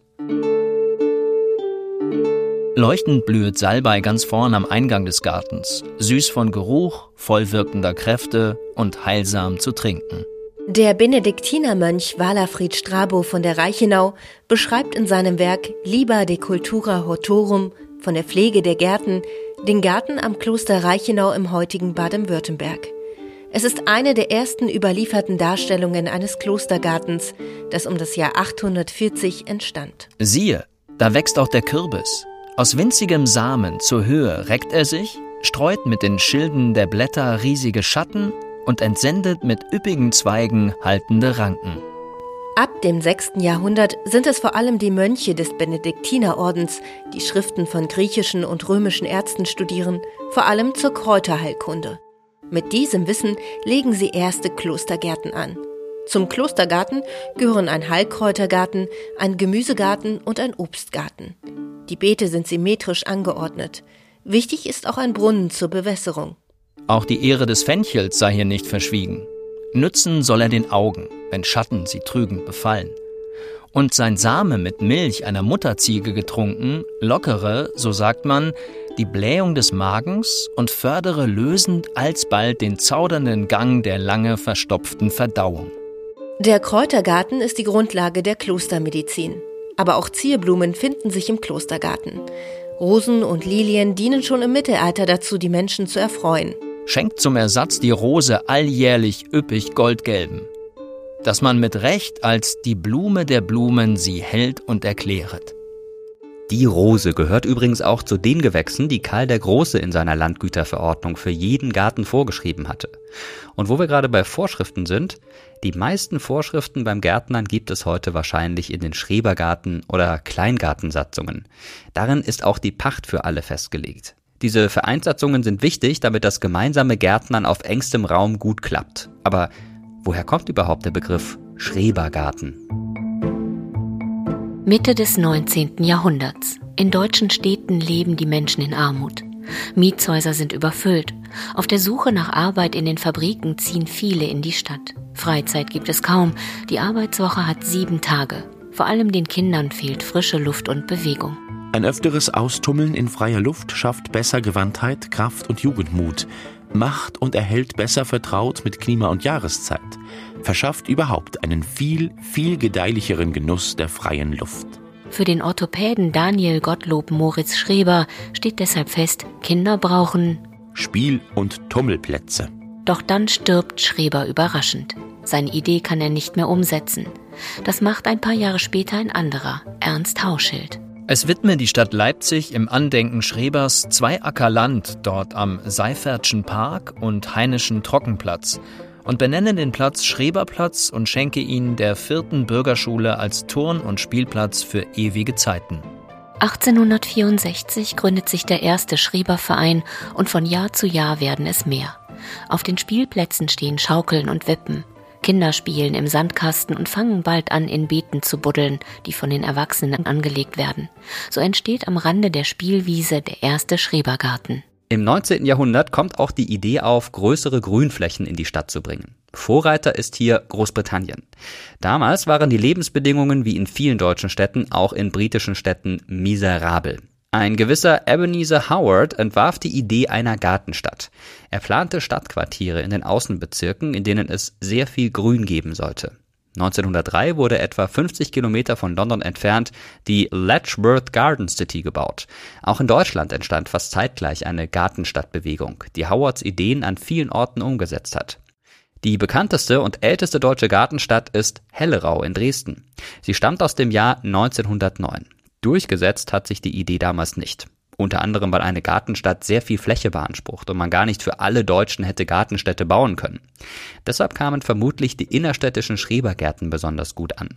Speaker 7: Leuchtend blüht Salbei ganz vorn am Eingang des Gartens, süß von Geruch, voll wirkender Kräfte und heilsam zu trinken.
Speaker 6: Der Benediktinermönch Walafried Strabo von der Reichenau beschreibt in seinem Werk Liber de Cultura Hortorum von der Pflege der Gärten, den Garten am Kloster Reichenau im heutigen Baden-Württemberg. Es ist eine der ersten überlieferten Darstellungen eines Klostergartens, das um das Jahr 840 entstand.
Speaker 7: Siehe, da wächst auch der Kürbis. Aus winzigem Samen zur Höhe reckt er sich, streut mit den Schilden der Blätter riesige Schatten und entsendet mit üppigen Zweigen haltende Ranken.
Speaker 6: Ab dem 6. Jahrhundert sind es vor allem die Mönche des Benediktinerordens, die Schriften von griechischen und römischen Ärzten studieren, vor allem zur Kräuterheilkunde. Mit diesem Wissen legen sie erste Klostergärten an. Zum Klostergarten gehören ein Heilkräutergarten, ein Gemüsegarten und ein Obstgarten. Die Beete sind symmetrisch angeordnet. Wichtig ist auch ein Brunnen zur Bewässerung.
Speaker 7: Auch die Ehre des Fenchels sei hier nicht verschwiegen. Nützen soll er den Augen, wenn Schatten sie trügend befallen. Und sein Same mit Milch einer Mutterziege getrunken, lockere, so sagt man, die Blähung des Magens und fördere lösend alsbald den zaudernden Gang der lange verstopften Verdauung.
Speaker 6: Der Kräutergarten ist die Grundlage der Klostermedizin. Aber auch Zierblumen finden sich im Klostergarten. Rosen und Lilien dienen schon im Mittelalter dazu, die Menschen zu erfreuen
Speaker 7: schenkt zum Ersatz die Rose alljährlich üppig goldgelben, dass man mit Recht als die Blume der Blumen sie hält und erkläret.
Speaker 4: Die Rose gehört übrigens auch zu den Gewächsen, die Karl der Große in seiner Landgüterverordnung für jeden Garten vorgeschrieben hatte. Und wo wir gerade bei Vorschriften sind, die meisten Vorschriften beim Gärtnern gibt es heute wahrscheinlich in den Schrebergarten- oder Kleingartensatzungen. Darin ist auch die Pacht für alle festgelegt. Diese Vereinssatzungen sind wichtig, damit das gemeinsame Gärtnern auf engstem Raum gut klappt. Aber woher kommt überhaupt der Begriff Schrebergarten?
Speaker 6: Mitte des 19. Jahrhunderts. In deutschen Städten leben die Menschen in Armut. Mietshäuser sind überfüllt. Auf der Suche nach Arbeit in den Fabriken ziehen viele in die Stadt. Freizeit gibt es kaum. Die Arbeitswoche hat sieben Tage. Vor allem den Kindern fehlt frische Luft und Bewegung.
Speaker 5: Ein öfteres Austummeln in freier Luft schafft besser Gewandtheit, Kraft und Jugendmut, macht und erhält besser vertraut mit Klima und Jahreszeit, verschafft überhaupt einen viel, viel gedeihlicheren Genuss der freien Luft.
Speaker 6: Für den Orthopäden Daniel Gottlob Moritz Schreber steht deshalb fest, Kinder brauchen
Speaker 5: Spiel- und Tummelplätze.
Speaker 6: Doch dann stirbt Schreber überraschend. Seine Idee kann er nicht mehr umsetzen. Das macht ein paar Jahre später ein anderer, Ernst Hauschild.
Speaker 7: Es widme die Stadt Leipzig im Andenken Schrebers zwei Acker Land dort am Seifertschen Park und Heineschen Trockenplatz und benenne den Platz Schreberplatz und schenke ihn der vierten Bürgerschule als Turn- und Spielplatz für ewige Zeiten.
Speaker 6: 1864 gründet sich der erste Schreberverein und von Jahr zu Jahr werden es mehr. Auf den Spielplätzen stehen Schaukeln und Wippen. Kinder spielen im Sandkasten und fangen bald an, in Beeten zu buddeln, die von den Erwachsenen angelegt werden. So entsteht am Rande der Spielwiese der erste Schrebergarten.
Speaker 4: Im 19. Jahrhundert kommt auch die Idee auf, größere Grünflächen in die Stadt zu bringen. Vorreiter ist hier Großbritannien. Damals waren die Lebensbedingungen wie in vielen deutschen Städten, auch in britischen Städten, miserabel. Ein gewisser Ebenezer Howard entwarf die Idee einer Gartenstadt. Er plante Stadtquartiere in den Außenbezirken, in denen es sehr viel Grün geben sollte. 1903 wurde etwa 50 Kilometer von London entfernt die Letchworth Garden City gebaut. Auch in Deutschland entstand fast zeitgleich eine Gartenstadtbewegung, die Howards Ideen an vielen Orten umgesetzt hat. Die bekannteste und älteste deutsche Gartenstadt ist Hellerau in Dresden. Sie stammt aus dem Jahr 1909. Durchgesetzt hat sich die Idee damals nicht. Unter anderem, weil eine Gartenstadt sehr viel Fläche beansprucht und man gar nicht für alle Deutschen hätte Gartenstädte bauen können. Deshalb kamen vermutlich die innerstädtischen Schrebergärten besonders gut an.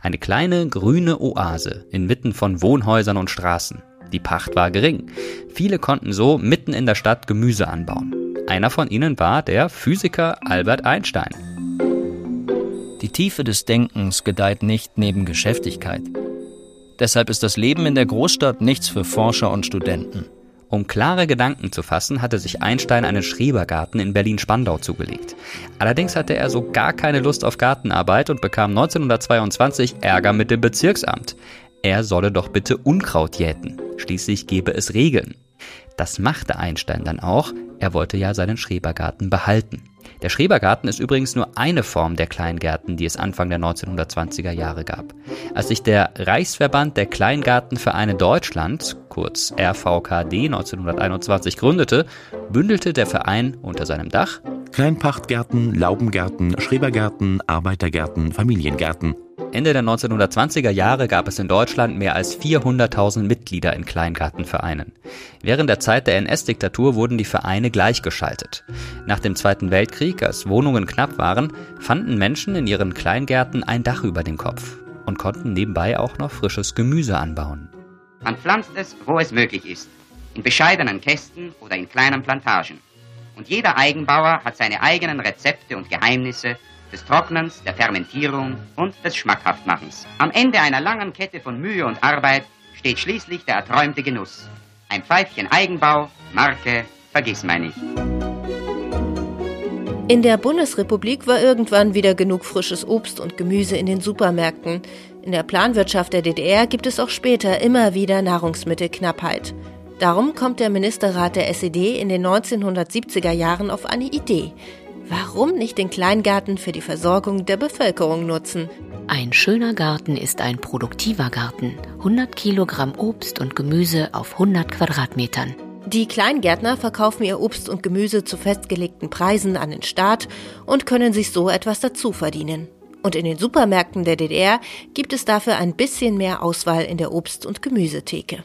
Speaker 4: Eine kleine grüne Oase inmitten von Wohnhäusern und Straßen. Die Pacht war gering. Viele konnten so mitten in der Stadt Gemüse anbauen. Einer von ihnen war der Physiker Albert Einstein.
Speaker 7: Die Tiefe des Denkens gedeiht nicht neben Geschäftigkeit. Deshalb ist das Leben in der Großstadt nichts für Forscher und Studenten.
Speaker 4: Um klare Gedanken zu fassen, hatte sich Einstein einen Schrebergarten in Berlin-Spandau zugelegt. Allerdings hatte er so gar keine Lust auf Gartenarbeit und bekam 1922 Ärger mit dem Bezirksamt. Er solle doch bitte Unkraut jäten. Schließlich gebe es Regeln. Das machte Einstein dann auch. Er wollte ja seinen Schrebergarten behalten. Der Schrebergarten ist übrigens nur eine Form der Kleingärten, die es Anfang der 1920er Jahre gab. Als sich der Reichsverband der Kleingartenvereine Deutschland, kurz RVKD 1921 gründete, bündelte der Verein unter seinem Dach
Speaker 5: Kleinpachtgärten, Laubengärten, Schrebergärten, Arbeitergärten, Familiengärten.
Speaker 4: Ende der 1920er Jahre gab es in Deutschland mehr als 400.000 Mitglieder in Kleingartenvereinen. Während der Zeit der NS-Diktatur wurden die Vereine gleichgeschaltet. Nach dem Zweiten Weltkrieg, als Wohnungen knapp waren, fanden Menschen in ihren Kleingärten ein Dach über dem Kopf und konnten nebenbei auch noch frisches Gemüse anbauen.
Speaker 10: Man pflanzt es, wo es möglich ist, in bescheidenen Kästen oder in kleinen Plantagen. Und jeder Eigenbauer hat seine eigenen Rezepte und Geheimnisse des Trocknens, der Fermentierung und des Schmackhaftmachens. Am Ende einer langen Kette von Mühe und Arbeit steht schließlich der erträumte Genuss. Ein Pfeifchen Eigenbau, Marke, Vergissmeinnicht.
Speaker 11: In der Bundesrepublik war irgendwann wieder genug frisches Obst und Gemüse in den Supermärkten. In der Planwirtschaft der DDR gibt es auch später immer wieder Nahrungsmittelknappheit. Darum kommt der Ministerrat der SED in den 1970er Jahren auf eine Idee. Warum nicht den Kleingarten für die Versorgung der Bevölkerung nutzen?
Speaker 6: Ein schöner Garten ist ein produktiver Garten. 100 Kilogramm Obst und Gemüse auf 100 Quadratmetern.
Speaker 11: Die Kleingärtner verkaufen ihr Obst und Gemüse zu festgelegten Preisen an den Staat und können sich so etwas dazu verdienen. Und in den Supermärkten der DDR gibt es dafür ein bisschen mehr Auswahl in der Obst- und Gemüsetheke.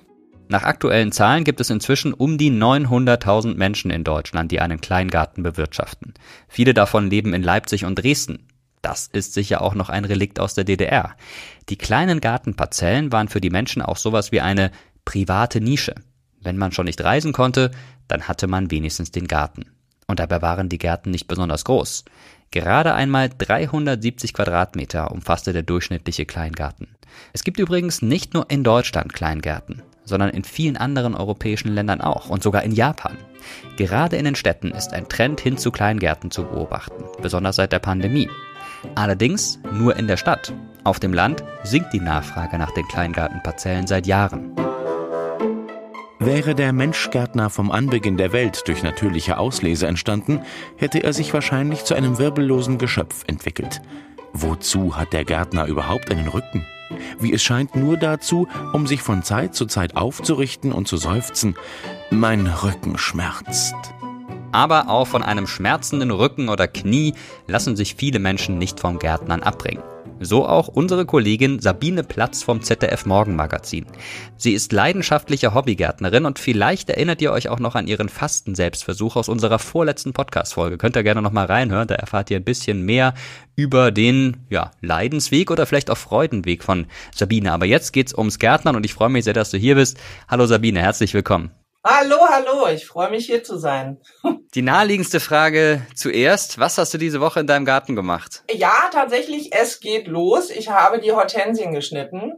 Speaker 4: Nach aktuellen Zahlen gibt es inzwischen um die 900.000 Menschen in Deutschland, die einen Kleingarten bewirtschaften. Viele davon leben in Leipzig und Dresden. Das ist sicher auch noch ein Relikt aus der DDR. Die kleinen Gartenparzellen waren für die Menschen auch sowas wie eine private Nische. Wenn man schon nicht reisen konnte, dann hatte man wenigstens den Garten. Und dabei waren die Gärten nicht besonders groß. Gerade einmal 370 Quadratmeter umfasste der durchschnittliche Kleingarten. Es gibt übrigens nicht nur in Deutschland Kleingärten sondern in vielen anderen europäischen Ländern auch und sogar in Japan. Gerade in den Städten ist ein Trend hin zu Kleingärten zu beobachten, besonders seit der Pandemie. Allerdings nur in der Stadt. Auf dem Land sinkt die Nachfrage nach den Kleingartenparzellen seit Jahren.
Speaker 5: Wäre der Menschgärtner vom Anbeginn der Welt durch natürliche Auslese entstanden, hätte er sich wahrscheinlich zu einem wirbellosen Geschöpf entwickelt. Wozu hat der Gärtner überhaupt einen Rücken? Wie es scheint nur dazu, um sich von Zeit zu Zeit aufzurichten und zu seufzen, mein Rücken schmerzt.
Speaker 4: Aber auch von einem schmerzenden Rücken oder Knie lassen sich viele Menschen nicht vom Gärtnern abbringen. So auch unsere Kollegin Sabine Platz vom ZDF Morgenmagazin. Sie ist leidenschaftliche Hobbygärtnerin und vielleicht erinnert ihr euch auch noch an ihren Fasten-Selbstversuch aus unserer vorletzten Podcast-Folge. Könnt ihr gerne noch mal reinhören, da erfahrt ihr ein bisschen mehr über den ja, Leidensweg oder vielleicht auch Freudenweg von Sabine. Aber jetzt geht's ums Gärtnern und ich freue mich sehr, dass du hier bist. Hallo Sabine, herzlich willkommen.
Speaker 12: Hallo, hallo, ich freue mich hier zu sein.
Speaker 4: Die naheliegendste Frage zuerst, was hast du diese Woche in deinem Garten gemacht?
Speaker 12: Ja, tatsächlich, es geht los. Ich habe die Hortensien geschnitten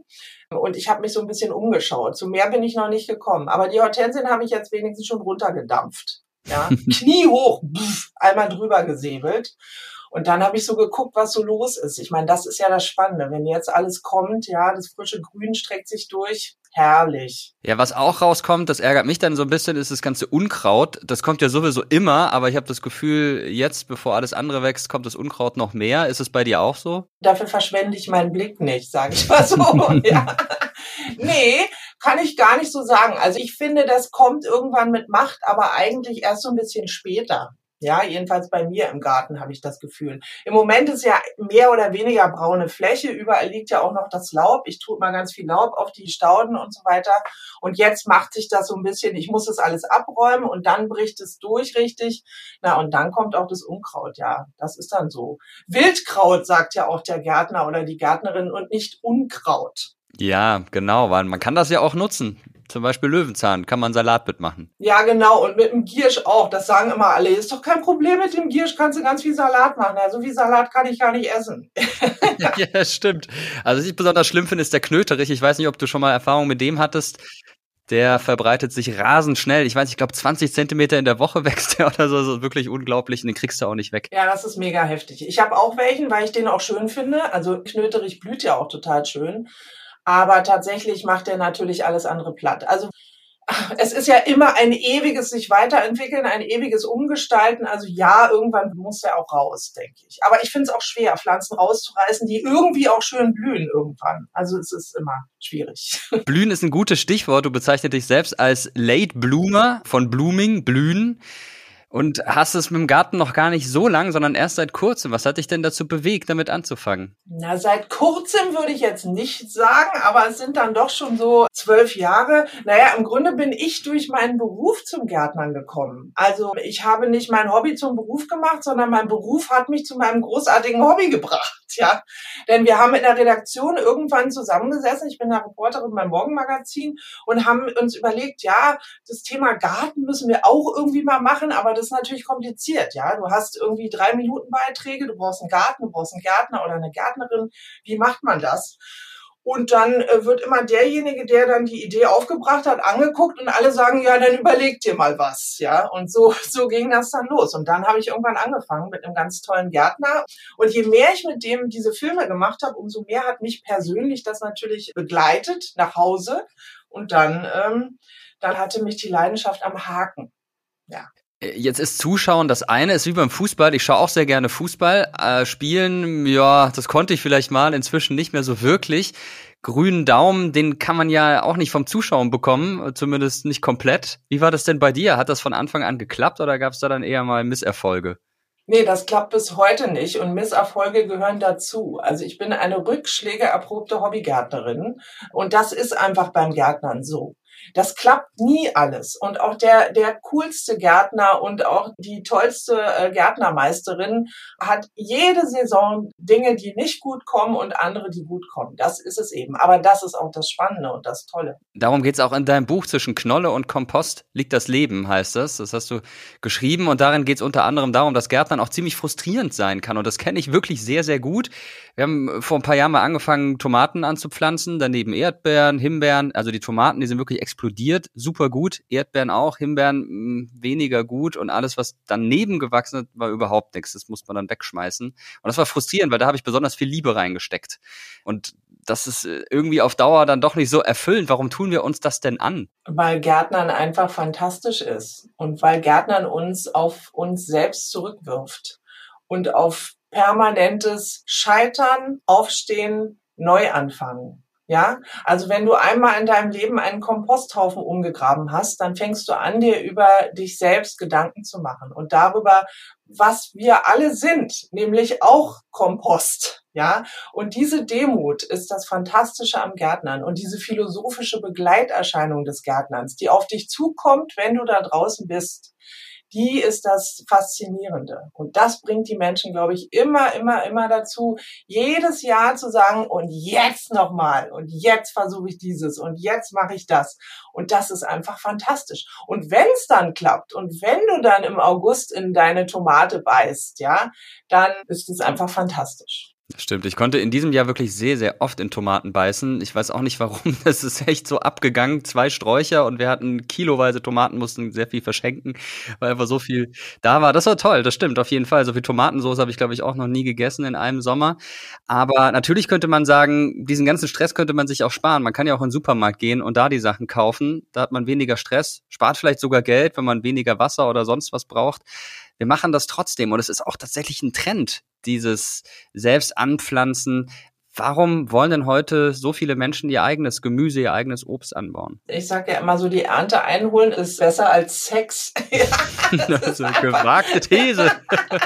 Speaker 12: und ich habe mich so ein bisschen umgeschaut. Zu mehr bin ich noch nicht gekommen, aber die Hortensien habe ich jetzt wenigstens schon runtergedampft. Ja, Knie hoch, pff, einmal drüber gesäbelt. Und dann habe ich so geguckt, was so los ist. Ich meine, das ist ja das Spannende. Wenn jetzt alles kommt, ja, das frische Grün streckt sich durch. Herrlich.
Speaker 4: Ja, was auch rauskommt, das ärgert mich dann so ein bisschen, ist das ganze Unkraut. Das kommt ja sowieso immer, aber ich habe das Gefühl, jetzt, bevor alles andere wächst, kommt das Unkraut noch mehr. Ist es bei dir auch so?
Speaker 12: Dafür verschwende ich meinen Blick nicht, sage ich mal so. ja. Nee, kann ich gar nicht so sagen. Also ich finde, das kommt irgendwann mit Macht, aber eigentlich erst so ein bisschen später. Ja, jedenfalls bei mir im Garten habe ich das Gefühl. Im Moment ist ja mehr oder weniger braune Fläche. Überall liegt ja auch noch das Laub. Ich tue mal ganz viel Laub auf die Stauden und so weiter. Und jetzt macht sich das so ein bisschen, ich muss das alles abräumen und dann bricht es durch richtig. Na, und dann kommt auch das Unkraut. Ja, das ist dann so. Wildkraut, sagt ja auch der Gärtner oder die Gärtnerin und nicht Unkraut.
Speaker 4: Ja, genau, weil man kann das ja auch nutzen. Zum Beispiel Löwenzahn kann man Salat mitmachen.
Speaker 12: Ja, genau. Und mit dem Giersch auch. Das sagen immer alle. Ist doch kein Problem mit dem Giersch. Kannst du ganz viel Salat machen. Ja, so viel Salat kann ich gar nicht essen.
Speaker 4: ja, stimmt. Also, was ich besonders schlimm finde, ist der Knöterich. Ich weiß nicht, ob du schon mal Erfahrung mit dem hattest. Der verbreitet sich rasend schnell. Ich weiß, ich glaube, 20 Zentimeter in der Woche wächst der oder so. Das ist wirklich unglaublich und den kriegst du auch nicht weg.
Speaker 12: Ja, das ist mega heftig. Ich habe auch welchen, weil ich den auch schön finde. Also Knöterich blüht ja auch total schön. Aber tatsächlich macht er natürlich alles andere platt. Also es ist ja immer ein ewiges sich weiterentwickeln, ein ewiges Umgestalten. Also ja, irgendwann muss er auch raus, denke ich. Aber ich finde es auch schwer, Pflanzen rauszureißen, die irgendwie auch schön blühen irgendwann. Also es ist immer schwierig.
Speaker 4: Blühen ist ein gutes Stichwort. Du bezeichnest dich selbst als Late Bloomer von Blooming, Blühen. Und hast es mit dem Garten noch gar nicht so lang, sondern erst seit kurzem. Was hat dich denn dazu bewegt, damit anzufangen?
Speaker 12: Na, seit kurzem würde ich jetzt nicht sagen, aber es sind dann doch schon so zwölf Jahre. Naja, im Grunde bin ich durch meinen Beruf zum Gärtnern gekommen. Also ich habe nicht mein Hobby zum Beruf gemacht, sondern mein Beruf hat mich zu meinem großartigen Hobby gebracht. Ja, denn wir haben in der Redaktion irgendwann zusammengesessen. Ich bin eine Reporterin beim Morgenmagazin und haben uns überlegt, ja, das Thema Garten müssen wir auch irgendwie mal machen, aber das ist natürlich kompliziert. Ja, du hast irgendwie drei Minuten Beiträge, du brauchst einen Garten, du brauchst einen Gärtner oder eine Gärtnerin. Wie macht man das? Und dann äh, wird immer derjenige, der dann die Idee aufgebracht hat, angeguckt und alle sagen, ja, dann überleg dir mal was, ja. Und so, so ging das dann los. Und dann habe ich irgendwann angefangen mit einem ganz tollen Gärtner. Und je mehr ich mit dem diese Filme gemacht habe, umso mehr hat mich persönlich das natürlich begleitet nach Hause. Und dann, ähm, dann hatte mich die Leidenschaft am Haken. Ja.
Speaker 4: Jetzt ist Zuschauen das eine, ist wie beim Fußball. Ich schaue auch sehr gerne Fußball. Äh, spielen, ja, das konnte ich vielleicht mal, inzwischen nicht mehr so wirklich. Grünen Daumen, den kann man ja auch nicht vom Zuschauen bekommen, zumindest nicht komplett. Wie war das denn bei dir? Hat das von Anfang an geklappt oder gab es da dann eher mal Misserfolge?
Speaker 12: Nee, das klappt bis heute nicht und Misserfolge gehören dazu. Also ich bin eine rückschlägeerprobte Hobbygärtnerin und das ist einfach beim Gärtnern so. Das klappt nie alles. Und auch der, der coolste Gärtner und auch die tollste äh, Gärtnermeisterin hat jede Saison Dinge, die nicht gut kommen und andere, die gut kommen. Das ist es eben. Aber das ist auch das Spannende und das Tolle.
Speaker 4: Darum geht's auch in deinem Buch zwischen Knolle und Kompost liegt das Leben, heißt das. Das hast du geschrieben und darin geht's unter anderem darum, dass Gärtnern auch ziemlich frustrierend sein kann. Und das kenne ich wirklich sehr, sehr gut. Wir haben vor ein paar Jahren mal angefangen, Tomaten anzupflanzen, daneben Erdbeeren, Himbeeren. Also die Tomaten, die sind wirklich explodiert, super gut. Erdbeeren auch, Himbeeren mh, hm, weniger gut und alles, was daneben gewachsen ist, war überhaupt nichts. Das muss man dann wegschmeißen. Und das war frustrierend, weil da habe ich besonders viel Liebe reingesteckt. Und das ist äh, irgendwie auf Dauer dann doch nicht so erfüllend. Warum tun wir uns das denn an?
Speaker 12: Weil Gärtnern einfach fantastisch ist und weil Gärtnern uns auf uns selbst zurückwirft und auf permanentes Scheitern, Aufstehen, neu anfangen. Ja, also wenn du einmal in deinem Leben einen Komposthaufen umgegraben hast, dann fängst du an, dir über dich selbst Gedanken zu machen und darüber, was wir alle sind, nämlich auch Kompost. Ja, und diese Demut ist das Fantastische am Gärtnern und diese philosophische Begleiterscheinung des Gärtnerns, die auf dich zukommt, wenn du da draußen bist die ist das Faszinierende. Und das bringt die Menschen, glaube ich, immer, immer, immer dazu, jedes Jahr zu sagen, und jetzt nochmal, und jetzt versuche ich dieses, und jetzt mache ich das. Und das ist einfach fantastisch. Und wenn es dann klappt, und wenn du dann im August in deine Tomate beißt, ja, dann ist es einfach fantastisch.
Speaker 4: Stimmt, ich konnte in diesem Jahr wirklich sehr, sehr oft in Tomaten beißen. Ich weiß auch nicht warum, das ist echt so abgegangen. Zwei Sträucher und wir hatten kiloweise Tomaten, mussten sehr viel verschenken, weil einfach so viel da war. Das war toll, das stimmt, auf jeden Fall. So viel Tomatensauce habe ich, glaube ich, auch noch nie gegessen in einem Sommer. Aber natürlich könnte man sagen, diesen ganzen Stress könnte man sich auch sparen. Man kann ja auch in den Supermarkt gehen und da die Sachen kaufen. Da hat man weniger Stress, spart vielleicht sogar Geld, wenn man weniger Wasser oder sonst was braucht wir machen das trotzdem. Und es ist auch tatsächlich ein Trend, dieses Selbstanpflanzen. Warum wollen denn heute so viele Menschen ihr eigenes Gemüse, ihr eigenes Obst anbauen?
Speaker 12: Ich sage ja immer so, die Ernte einholen ist besser als Sex.
Speaker 4: ja, das ist eine gewagte These.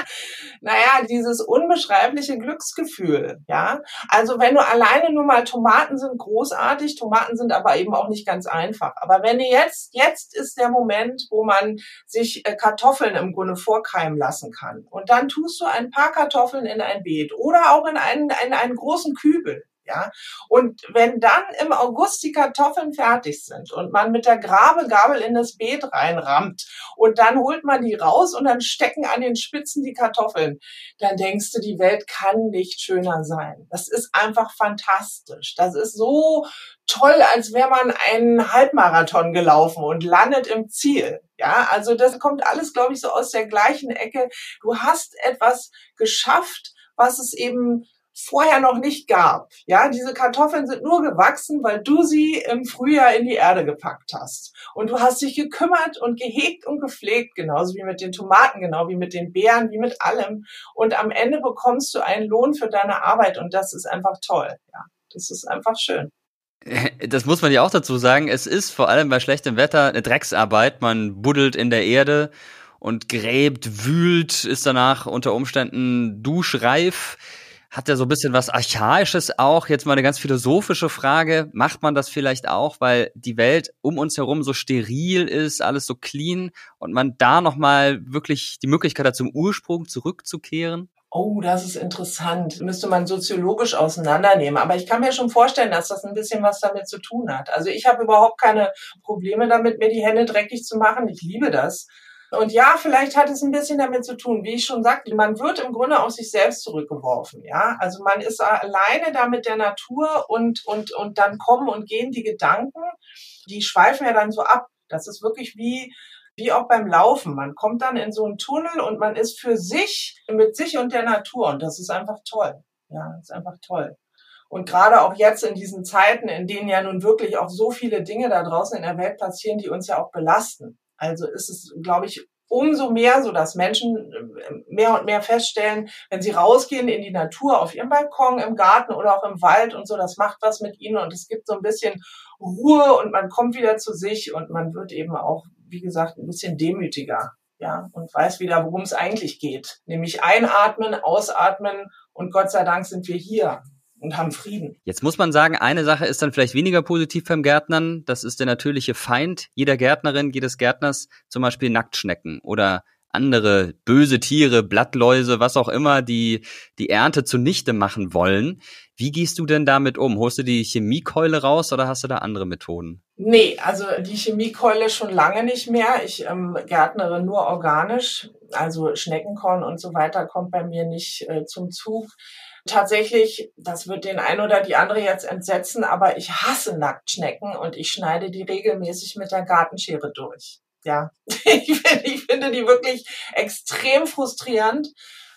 Speaker 12: naja, dieses unbeschreibliche Glücksgefühl, ja. Also wenn du alleine nur mal Tomaten sind großartig, Tomaten sind aber eben auch nicht ganz einfach. Aber wenn du jetzt, jetzt ist der Moment, wo man sich äh, Kartoffeln im Grunde vorkeimen lassen kann. Und dann tust du ein paar Kartoffeln in ein Beet oder auch in einen, in einen großen Kübel. Ja, und wenn dann im August die Kartoffeln fertig sind und man mit der Grabegabel in das Beet reinrammt und dann holt man die raus und dann stecken an den Spitzen die Kartoffeln, dann denkst du, die Welt kann nicht schöner sein. Das ist einfach fantastisch. Das ist so toll, als wäre man einen Halbmarathon gelaufen und landet im Ziel. Ja, also das kommt alles, glaube ich, so aus der gleichen Ecke. Du hast etwas geschafft, was es eben vorher noch nicht gab. Ja, diese Kartoffeln sind nur gewachsen, weil du sie im Frühjahr in die Erde gepackt hast. Und du hast dich gekümmert und gehegt und gepflegt, genauso wie mit den Tomaten, genau wie mit den Beeren, wie mit allem. Und am Ende bekommst du einen Lohn für deine Arbeit und das ist einfach toll. Ja, das ist einfach schön.
Speaker 4: Das muss man ja auch dazu sagen. Es ist vor allem bei schlechtem Wetter eine Drecksarbeit. Man buddelt in der Erde und gräbt, wühlt, ist danach unter Umständen duschreif. Hat ja so ein bisschen was Archaisches auch. Jetzt mal eine ganz philosophische Frage. Macht man das vielleicht auch, weil die Welt um uns herum so steril ist, alles so clean und man da nochmal wirklich die Möglichkeit hat, zum Ursprung zurückzukehren?
Speaker 12: Oh, das ist interessant. Müsste man soziologisch auseinandernehmen. Aber ich kann mir schon vorstellen, dass das ein bisschen was damit zu tun hat. Also ich habe überhaupt keine Probleme damit, mir die Hände dreckig zu machen. Ich liebe das. Und ja, vielleicht hat es ein bisschen damit zu tun, wie ich schon sagte, man wird im Grunde auf sich selbst zurückgeworfen, ja. Also man ist alleine da mit der Natur und, und, und dann kommen und gehen die Gedanken, die schweifen ja dann so ab. Das ist wirklich wie, wie auch beim Laufen. Man kommt dann in so einen Tunnel und man ist für sich, mit sich und der Natur. Und das ist einfach toll. Ja, das ist einfach toll. Und gerade auch jetzt in diesen Zeiten, in denen ja nun wirklich auch so viele Dinge da draußen in der Welt passieren, die uns ja auch belasten. Also ist es, glaube ich, umso mehr so, dass Menschen äh, mehr und mehr feststellen, wenn sie rausgehen in die Natur, auf ihrem Balkon, im Garten oder auch im Wald und so, das macht was mit ihnen und es gibt so ein bisschen Ruhe und man kommt wieder zu sich und man wird eben auch wie gesagt, ein bisschen demütiger, ja, und weiß wieder, worum es eigentlich geht. Nämlich einatmen, ausatmen und Gott sei Dank sind wir hier und haben Frieden.
Speaker 4: Jetzt muss man sagen, eine Sache ist dann vielleicht weniger positiv beim Gärtnern. Das ist der natürliche Feind jeder Gärtnerin, jedes Gärtners, zum Beispiel Nacktschnecken oder andere böse Tiere, Blattläuse, was auch immer, die die Ernte zunichte machen wollen. Wie gehst du denn damit um? Holst du die Chemiekeule raus oder hast du da andere Methoden?
Speaker 12: Nee, also die Chemiekeule schon lange nicht mehr. Ich ähm, gärtnere nur organisch. Also Schneckenkorn und so weiter kommt bei mir nicht äh, zum Zug. Tatsächlich, das wird den ein oder die andere jetzt entsetzen, aber ich hasse Nacktschnecken und ich schneide die regelmäßig mit der Gartenschere durch ja, ich, finde, ich finde die wirklich extrem frustrierend.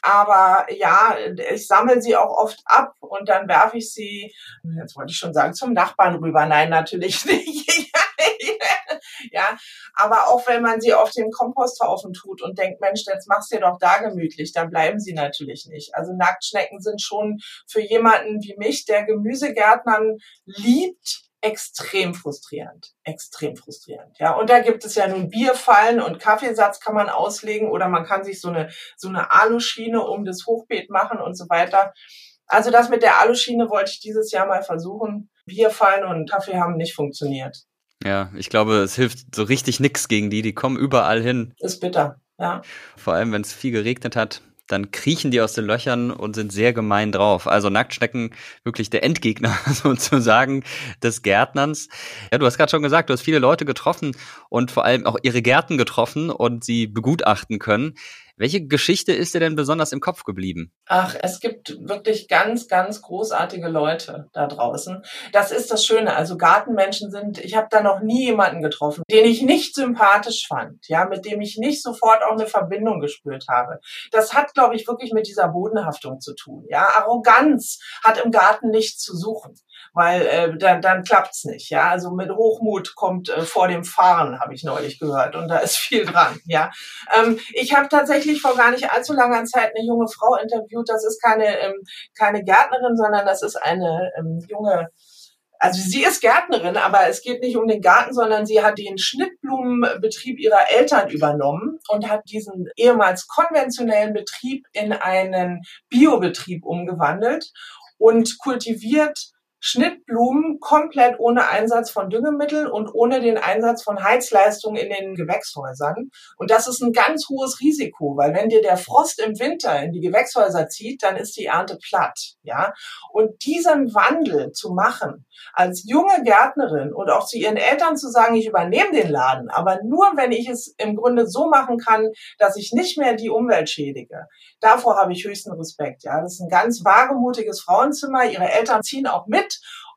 Speaker 12: Aber ja, ich sammle sie auch oft ab und dann werfe ich sie, jetzt wollte ich schon sagen, zum Nachbarn rüber. Nein, natürlich nicht. Ja, aber auch wenn man sie auf den Komposthaufen tut und denkt, Mensch, jetzt machst du dir doch da gemütlich, dann bleiben sie natürlich nicht. Also Nacktschnecken sind schon für jemanden wie mich, der Gemüsegärtnern liebt, extrem frustrierend, extrem frustrierend. Ja, und da gibt es ja nun Bierfallen und Kaffeesatz kann man auslegen oder man kann sich so eine so eine Aluschiene um das Hochbeet machen und so weiter. Also das mit der Aluschiene wollte ich dieses Jahr mal versuchen. Bierfallen und Kaffee haben nicht funktioniert.
Speaker 4: Ja, ich glaube, es hilft so richtig nix gegen die. Die kommen überall hin.
Speaker 12: Ist bitter, ja.
Speaker 4: Vor allem, wenn es viel geregnet hat dann kriechen die aus den Löchern und sind sehr gemein drauf. Also Nacktschnecken wirklich der Endgegner sozusagen des Gärtnerns. Ja, du hast gerade schon gesagt, du hast viele Leute getroffen und vor allem auch ihre Gärten getroffen und sie begutachten können. Welche Geschichte ist dir denn besonders im Kopf geblieben?
Speaker 12: Ach, es gibt wirklich ganz, ganz großartige Leute da draußen. Das ist das Schöne. Also Gartenmenschen sind, ich habe da noch nie jemanden getroffen, den ich nicht sympathisch fand, ja, mit dem ich nicht sofort auch eine Verbindung gespürt habe. Das hat, glaube ich, wirklich mit dieser Bodenhaftung zu tun. Ja, Arroganz hat im Garten nichts zu suchen weil äh, dann, dann klappt's nicht. Ja, also mit Hochmut kommt äh, vor dem Fahren, habe ich neulich gehört, und da ist viel dran. Ja, ähm, ich habe tatsächlich vor gar nicht allzu langer Zeit eine junge Frau interviewt. Das ist keine ähm, keine Gärtnerin, sondern das ist eine ähm, junge also sie ist Gärtnerin, aber es geht nicht um den Garten, sondern sie hat den Schnittblumenbetrieb ihrer Eltern übernommen und hat diesen ehemals konventionellen Betrieb in einen Biobetrieb umgewandelt und kultiviert Schnittblumen komplett ohne Einsatz von Düngemitteln und ohne den Einsatz von Heizleistungen in den Gewächshäusern. Und das ist ein ganz hohes Risiko, weil wenn dir der Frost im Winter in die Gewächshäuser zieht, dann ist die Ernte platt, ja. Und diesen Wandel zu machen, als junge Gärtnerin und auch zu ihren Eltern zu sagen, ich übernehme den Laden, aber nur wenn ich es im Grunde so machen kann, dass ich nicht mehr die Umwelt schädige. Davor habe ich höchsten Respekt, ja. Das ist ein ganz wagemutiges Frauenzimmer. Ihre Eltern ziehen auch mit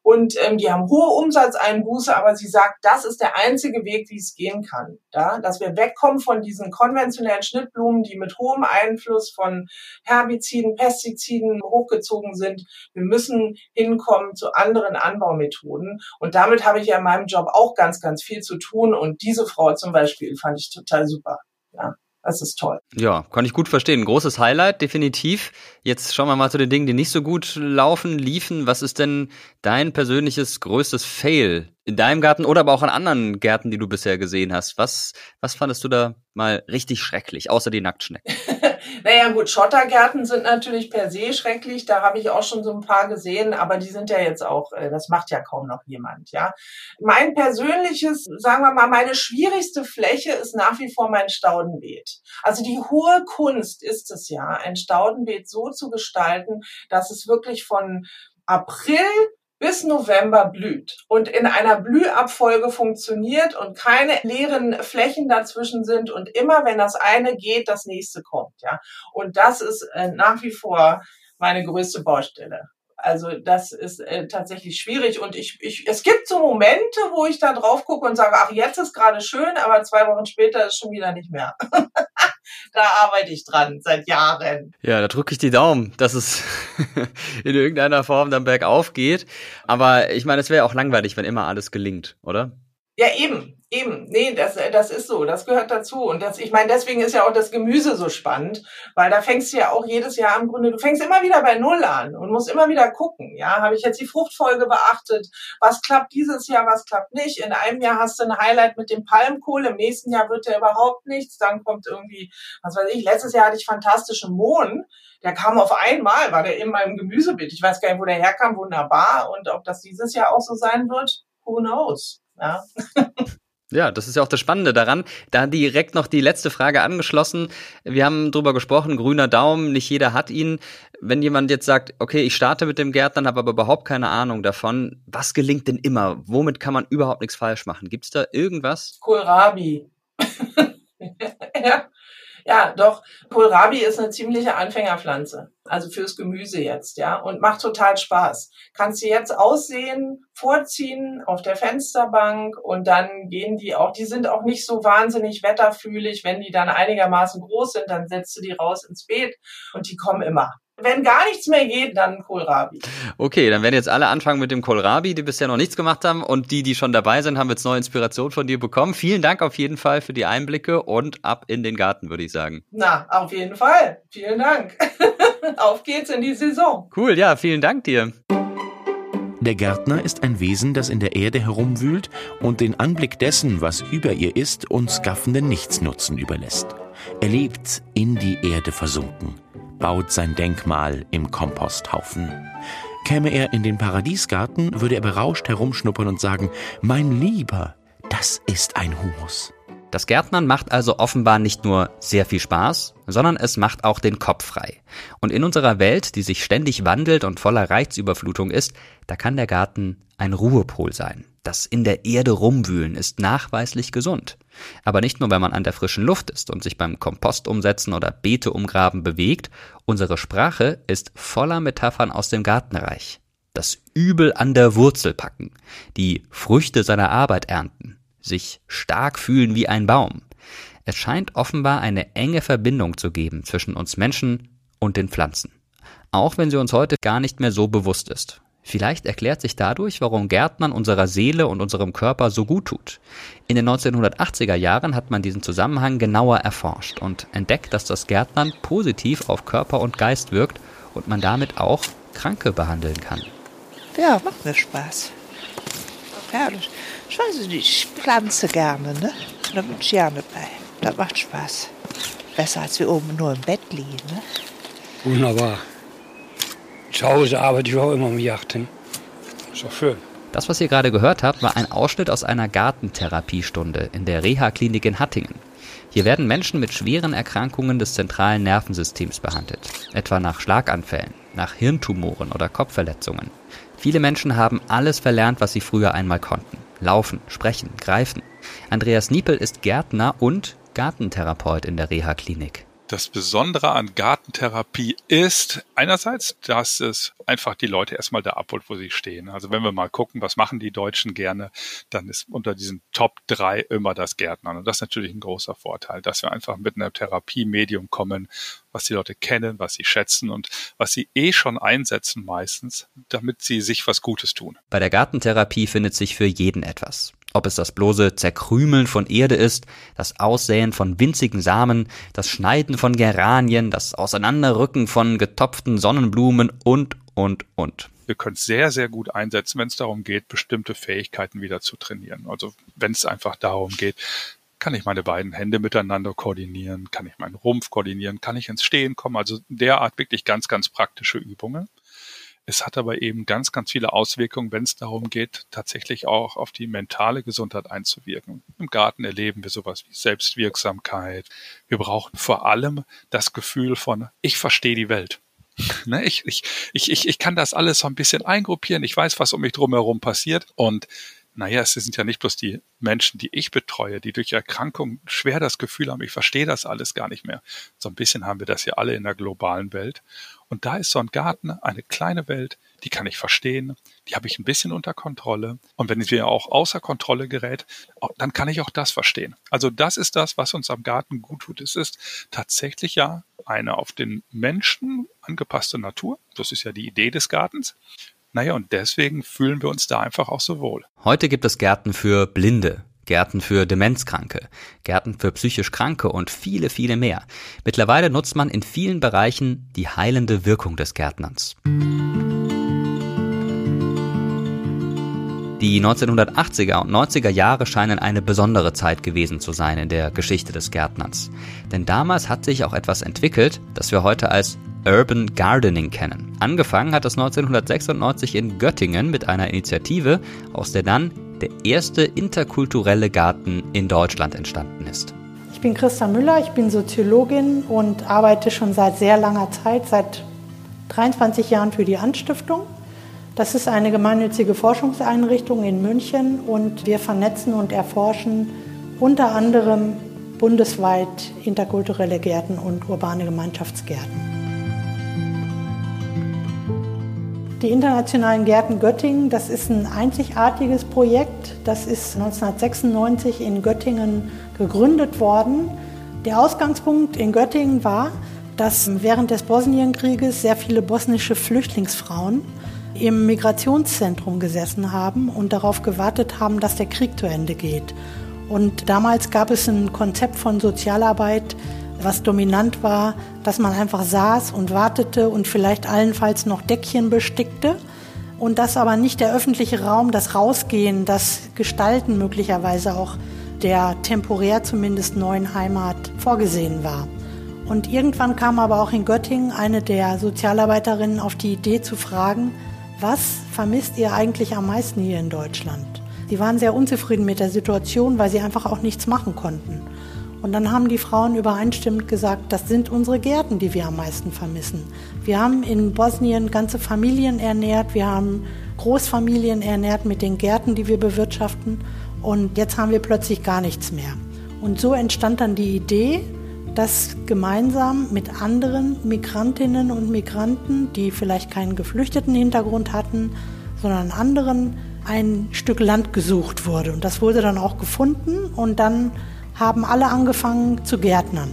Speaker 12: und ähm, die haben hohe Umsatzeinbuße, aber sie sagt, das ist der einzige Weg, wie es gehen kann. Ja? Dass wir wegkommen von diesen konventionellen Schnittblumen, die mit hohem Einfluss von Herbiziden, Pestiziden hochgezogen sind. Wir müssen hinkommen zu anderen Anbaumethoden. Und damit habe ich ja in meinem Job auch ganz, ganz viel zu tun. Und diese Frau zum Beispiel fand ich total super. Ja. Das ist toll.
Speaker 4: Ja, kann ich gut verstehen. großes Highlight, definitiv. Jetzt schauen wir mal zu den Dingen, die nicht so gut laufen, liefen. Was ist denn dein persönliches größtes Fail in deinem Garten oder aber auch in anderen Gärten, die du bisher gesehen hast? Was, was fandest du da mal richtig schrecklich, außer die Nacktschnecken?
Speaker 12: Naja gut, Schottergärten sind natürlich per se schrecklich. Da habe ich auch schon so ein paar gesehen, aber die sind ja jetzt auch, äh, das macht ja kaum noch jemand, ja. Mein persönliches, sagen wir mal, meine schwierigste Fläche ist nach wie vor mein Staudenbeet. Also die hohe Kunst ist es ja, ein Staudenbeet so zu gestalten, dass es wirklich von April bis November blüht und in einer Blühabfolge funktioniert und keine leeren Flächen dazwischen sind und immer wenn das eine geht, das nächste kommt, ja. Und das ist äh, nach wie vor meine größte Baustelle. Also das ist äh, tatsächlich schwierig und ich, ich, es gibt so Momente, wo ich da drauf gucke und sage, ach, jetzt ist gerade schön, aber zwei Wochen später ist schon wieder nicht mehr. da arbeite ich dran seit Jahren.
Speaker 4: Ja, da drücke ich die Daumen, dass es in irgendeiner Form dann bergauf geht. Aber ich meine, es wäre auch langweilig, wenn immer alles gelingt, oder?
Speaker 12: Ja, eben, eben. Nee, das, das ist so, das gehört dazu. Und das, ich meine, deswegen ist ja auch das Gemüse so spannend, weil da fängst du ja auch jedes Jahr im Grunde, du fängst immer wieder bei Null an und musst immer wieder gucken. Ja, habe ich jetzt die Fruchtfolge beachtet? Was klappt dieses Jahr, was klappt nicht? In einem Jahr hast du ein Highlight mit dem Palmkohl, im nächsten Jahr wird der überhaupt nichts. Dann kommt irgendwie, was weiß ich, letztes Jahr hatte ich fantastische Mohn. Der kam auf einmal, war der in meinem Gemüsebeet. Ich weiß gar nicht, wo der herkam, wunderbar. Und ob das dieses Jahr auch so sein wird, who knows? Ja.
Speaker 4: Ja, das ist ja auch das Spannende daran. Da direkt noch die letzte Frage angeschlossen. Wir haben drüber gesprochen, grüner Daumen, nicht jeder hat ihn. Wenn jemand jetzt sagt, okay, ich starte mit dem Gärtnern, habe aber überhaupt keine Ahnung davon, was gelingt denn immer? Womit kann man überhaupt nichts falsch machen? Gibt es da irgendwas?
Speaker 12: Kohlrabi. ja. Ja, doch. Kohlrabi ist eine ziemliche Anfängerpflanze. Also fürs Gemüse jetzt, ja. Und macht total Spaß. Kannst du jetzt aussehen, vorziehen auf der Fensterbank und dann gehen die auch, die sind auch nicht so wahnsinnig wetterfühlig. Wenn die dann einigermaßen groß sind, dann setzt du die raus ins Beet und die kommen immer. Wenn gar nichts mehr geht, dann Kohlrabi.
Speaker 4: Okay, dann werden jetzt alle anfangen mit dem Kohlrabi, die bisher noch nichts gemacht haben. Und die, die schon dabei sind, haben jetzt neue Inspiration von dir bekommen. Vielen Dank auf jeden Fall für die Einblicke und ab in den Garten, würde ich sagen.
Speaker 12: Na, auf jeden Fall. Vielen Dank. auf geht's in die Saison.
Speaker 4: Cool, ja, vielen Dank dir.
Speaker 5: Der Gärtner ist ein Wesen, das in der Erde herumwühlt und den Anblick dessen, was über ihr ist, uns gaffenden Nichtsnutzen überlässt. Er lebt in die Erde versunken baut sein Denkmal im Komposthaufen. Käme er in den Paradiesgarten, würde er berauscht herumschnuppern und sagen, mein Lieber, das ist ein Humus.
Speaker 4: Das Gärtnern macht also offenbar nicht nur sehr viel Spaß, sondern es macht auch den Kopf frei. Und in unserer Welt, die sich ständig wandelt und voller Reizüberflutung ist, da kann der Garten ein Ruhepol sein. Das in der Erde rumwühlen ist nachweislich gesund. Aber nicht nur, wenn man an der frischen Luft ist und sich beim Kompost umsetzen oder Beete umgraben bewegt, unsere Sprache ist voller Metaphern aus dem Gartenreich. Das Übel an der Wurzel packen, die Früchte seiner Arbeit ernten, sich stark fühlen wie ein Baum. Es scheint offenbar eine enge Verbindung zu geben zwischen uns Menschen und den Pflanzen. Auch wenn sie uns heute gar nicht mehr so bewusst ist. Vielleicht erklärt sich dadurch, warum Gärtnern unserer Seele und unserem Körper so gut tut. In den 1980er Jahren hat man diesen Zusammenhang genauer erforscht und entdeckt, dass das Gärtnern positiv auf Körper und Geist wirkt und man damit auch Kranke behandeln kann.
Speaker 13: Ja, macht mir Spaß. Herrlich. Ich weiß nicht, ich pflanze gerne, ne? Da bin ich gerne bei. Das macht Spaß. Besser als wir oben nur im Bett liegen, ne?
Speaker 14: Wunderbar. Zu Hause arbeite ich auch immer am Yachten. Ist doch schön.
Speaker 4: Das, was ihr gerade gehört habt, war ein Ausschnitt aus einer Gartentherapiestunde in der Reha-Klinik in Hattingen. Hier werden Menschen mit schweren Erkrankungen des zentralen Nervensystems behandelt, etwa nach Schlaganfällen, nach Hirntumoren oder Kopfverletzungen. Viele Menschen haben alles verlernt, was sie früher einmal konnten. Laufen, sprechen, greifen. Andreas Niepel ist Gärtner und Gartentherapeut in der Reha-Klinik.
Speaker 15: Das Besondere an Gartentherapie ist einerseits, dass es einfach die Leute erstmal da abholt, wo sie stehen. Also wenn wir mal gucken, was machen die Deutschen gerne, dann ist unter diesen Top drei immer das Gärtnern. Und das ist natürlich ein großer Vorteil, dass wir einfach mit einem Therapiemedium kommen, was die Leute kennen, was sie schätzen und was sie eh schon einsetzen meistens, damit sie sich was Gutes tun.
Speaker 4: Bei der Gartentherapie findet sich für jeden etwas. Ob es das bloße Zerkrümeln von Erde ist, das Aussäen von winzigen Samen, das Schneiden von Geranien, das Auseinanderrücken von getopften Sonnenblumen und, und, und.
Speaker 15: Können es sehr, sehr gut einsetzen, wenn es darum geht, bestimmte Fähigkeiten wieder zu trainieren. Also wenn es einfach darum geht, kann ich meine beiden Hände miteinander koordinieren, kann ich meinen Rumpf koordinieren, kann ich ins Stehen kommen, also derart wirklich ganz, ganz praktische Übungen. Es hat aber eben ganz, ganz viele Auswirkungen, wenn es darum geht, tatsächlich auch auf die mentale Gesundheit einzuwirken. Im Garten erleben wir sowas wie Selbstwirksamkeit. Wir brauchen vor allem das Gefühl von, ich verstehe die Welt. Ne, ich, ich, ich, ich kann das alles so ein bisschen eingruppieren. Ich weiß, was um mich drumherum passiert. Und naja, es sind ja nicht bloß die Menschen, die ich betreue, die durch Erkrankung schwer das Gefühl haben, ich verstehe das alles gar nicht mehr. So ein bisschen haben wir das ja alle in der globalen Welt. Und da ist so ein Garten eine kleine Welt, die kann ich verstehen, die habe ich ein bisschen unter Kontrolle. Und wenn sie auch außer Kontrolle gerät, dann kann ich auch das verstehen. Also das ist das, was uns am Garten gut tut. Es ist tatsächlich ja eine auf den Menschen angepasste Natur. Das ist ja die Idee des Gartens. Naja, und deswegen fühlen wir uns da einfach auch so wohl.
Speaker 4: Heute gibt es Gärten für Blinde, Gärten für Demenzkranke, Gärten für psychisch Kranke und viele, viele mehr. Mittlerweile nutzt man in vielen Bereichen die heilende Wirkung des Gärtnerns. Die 1980er und 90er Jahre scheinen eine besondere Zeit gewesen zu sein in der Geschichte des Gärtnerns. Denn damals hat sich auch etwas entwickelt, das wir heute als Urban Gardening kennen. Angefangen hat es 1996 in Göttingen mit einer Initiative, aus der dann der erste interkulturelle Garten in Deutschland entstanden ist.
Speaker 16: Ich bin Christa Müller, ich bin Soziologin und arbeite schon seit sehr langer Zeit, seit 23 Jahren für die Anstiftung. Das ist eine gemeinnützige Forschungseinrichtung in München und wir vernetzen und erforschen unter anderem bundesweit interkulturelle Gärten und urbane Gemeinschaftsgärten. Die Internationalen Gärten Göttingen, das ist ein einzigartiges Projekt. Das ist 1996 in Göttingen gegründet worden. Der Ausgangspunkt in Göttingen war, dass während des Bosnienkrieges sehr viele bosnische Flüchtlingsfrauen im Migrationszentrum gesessen haben und darauf gewartet haben, dass der Krieg zu Ende geht. Und damals gab es ein Konzept von Sozialarbeit, was dominant war, dass man einfach saß und wartete und vielleicht allenfalls noch Deckchen bestickte und dass aber nicht der öffentliche Raum, das Rausgehen, das Gestalten möglicherweise auch der temporär zumindest neuen Heimat vorgesehen war. Und irgendwann kam aber auch in Göttingen eine der Sozialarbeiterinnen auf die Idee zu fragen, was vermisst ihr eigentlich am meisten hier in Deutschland? Sie waren sehr unzufrieden mit der Situation, weil sie einfach auch nichts machen konnten. Und dann haben die Frauen übereinstimmend gesagt, das sind unsere Gärten, die wir am meisten vermissen. Wir haben in Bosnien ganze Familien ernährt, wir haben Großfamilien ernährt mit den Gärten, die wir bewirtschaften. Und jetzt haben wir plötzlich gar nichts mehr. Und so entstand dann die Idee, dass gemeinsam mit anderen Migrantinnen und Migranten, die vielleicht keinen geflüchteten Hintergrund hatten, sondern anderen, ein Stück Land gesucht wurde. Und das wurde dann auch gefunden und dann haben alle angefangen zu gärtnern.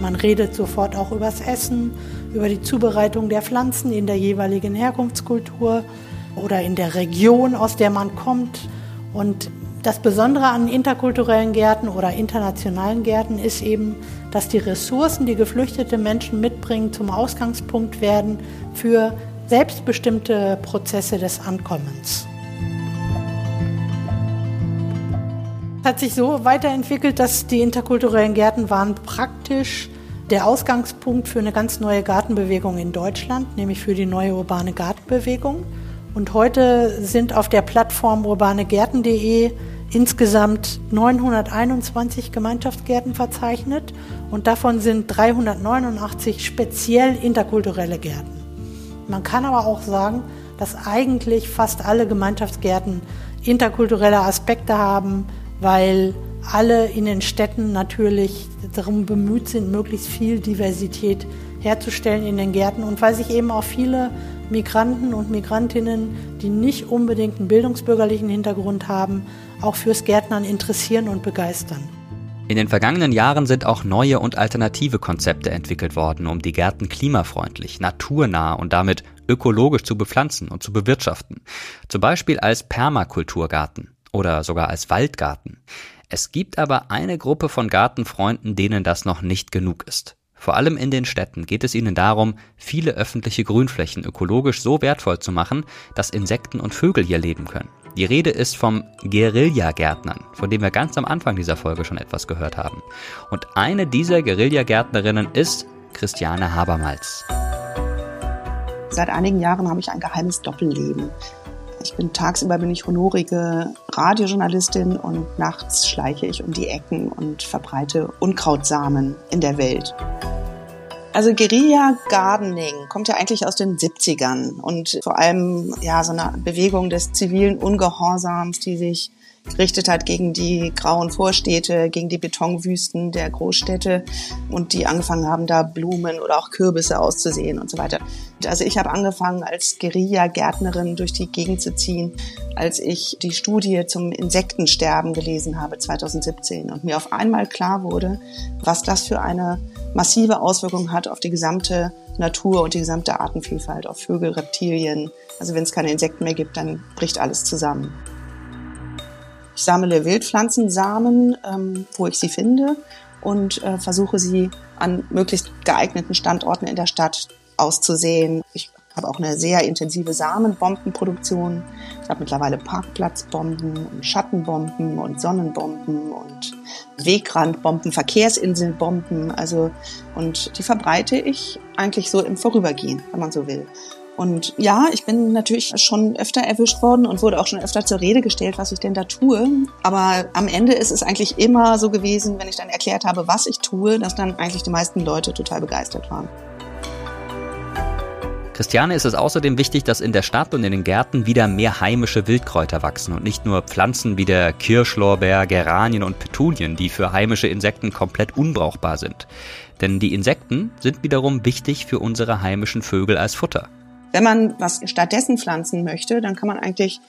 Speaker 16: Man redet sofort auch übers Essen, über die Zubereitung der Pflanzen in der jeweiligen Herkunftskultur oder in der Region, aus der man kommt. Und das Besondere an interkulturellen Gärten oder internationalen Gärten ist eben, dass die Ressourcen, die geflüchtete Menschen mitbringen, zum Ausgangspunkt werden für selbstbestimmte Prozesse des Ankommens. Es hat sich so weiterentwickelt, dass die interkulturellen Gärten waren praktisch der Ausgangspunkt für eine ganz neue Gartenbewegung in Deutschland, nämlich für die neue urbane Gartenbewegung. Und heute sind auf der Plattform urbanegärten.de insgesamt 921 Gemeinschaftsgärten verzeichnet und davon sind 389 speziell interkulturelle Gärten. Man kann aber auch sagen, dass eigentlich fast alle Gemeinschaftsgärten interkulturelle Aspekte haben, weil alle in den Städten natürlich darum bemüht sind, möglichst viel Diversität herzustellen in den Gärten und weil sich eben auch viele Migranten und Migrantinnen, die nicht unbedingt einen bildungsbürgerlichen Hintergrund haben, auch fürs Gärtnern interessieren und begeistern.
Speaker 4: In den vergangenen Jahren sind auch neue und alternative Konzepte entwickelt worden, um die Gärten klimafreundlich, naturnah und damit ökologisch zu bepflanzen und zu bewirtschaften. Zum Beispiel als Permakulturgarten oder sogar als Waldgarten. Es gibt aber eine Gruppe von Gartenfreunden, denen das noch nicht genug ist. Vor allem in den Städten geht es ihnen darum, viele öffentliche Grünflächen ökologisch so wertvoll zu machen, dass Insekten und Vögel hier leben können. Die Rede ist vom Guerillagärtnern, von dem wir ganz am Anfang dieser Folge schon etwas gehört haben. Und eine dieser Guerillagärtnerinnen ist Christiane Habermals.
Speaker 3: Seit einigen Jahren habe ich ein geheimes Doppelleben. Ich bin tagsüber bin ich honorige Radiojournalistin und nachts schleiche ich um die Ecken und verbreite Unkrautsamen in der Welt. Also Guerilla Gardening kommt ja eigentlich aus den 70ern und vor allem ja so eine Bewegung des zivilen Ungehorsams, die sich gerichtet hat gegen die grauen Vorstädte, gegen die Betonwüsten der Großstädte und die angefangen haben, da Blumen oder auch Kürbisse auszusehen und so weiter. Also ich habe angefangen, als Guerilla-Gärtnerin durch die Gegend zu ziehen, als ich die Studie zum Insektensterben gelesen habe 2017 und mir auf einmal klar wurde, was das für eine massive Auswirkung hat auf die gesamte Natur und die gesamte Artenvielfalt, auf Vögel, Reptilien. Also wenn es keine Insekten mehr gibt, dann bricht alles zusammen. Ich sammle Wildpflanzensamen, ähm, wo ich sie finde und äh, versuche sie an möglichst geeigneten Standorten in der Stadt auszusehen. Ich habe auch eine sehr intensive Samenbombenproduktion. Ich habe mittlerweile Parkplatzbomben und Schattenbomben und Sonnenbomben und Wegrandbomben, Verkehrsinselbomben. Also, und die verbreite ich eigentlich so im Vorübergehen, wenn man so will. Und ja, ich bin natürlich schon öfter erwischt worden und wurde auch schon öfter zur Rede gestellt, was ich denn da tue. Aber am Ende ist es eigentlich immer so gewesen, wenn ich dann erklärt habe, was ich tue, dass dann eigentlich die meisten Leute total begeistert waren.
Speaker 4: Christiane ist es außerdem wichtig, dass in der Stadt und in den Gärten wieder mehr heimische Wildkräuter wachsen und nicht nur Pflanzen wie der Kirschlorbeer, Geranien und Petunien, die für heimische Insekten komplett unbrauchbar sind. Denn die Insekten sind wiederum wichtig für unsere heimischen Vögel als Futter.
Speaker 3: Wenn man was stattdessen pflanzen möchte, dann kann man eigentlich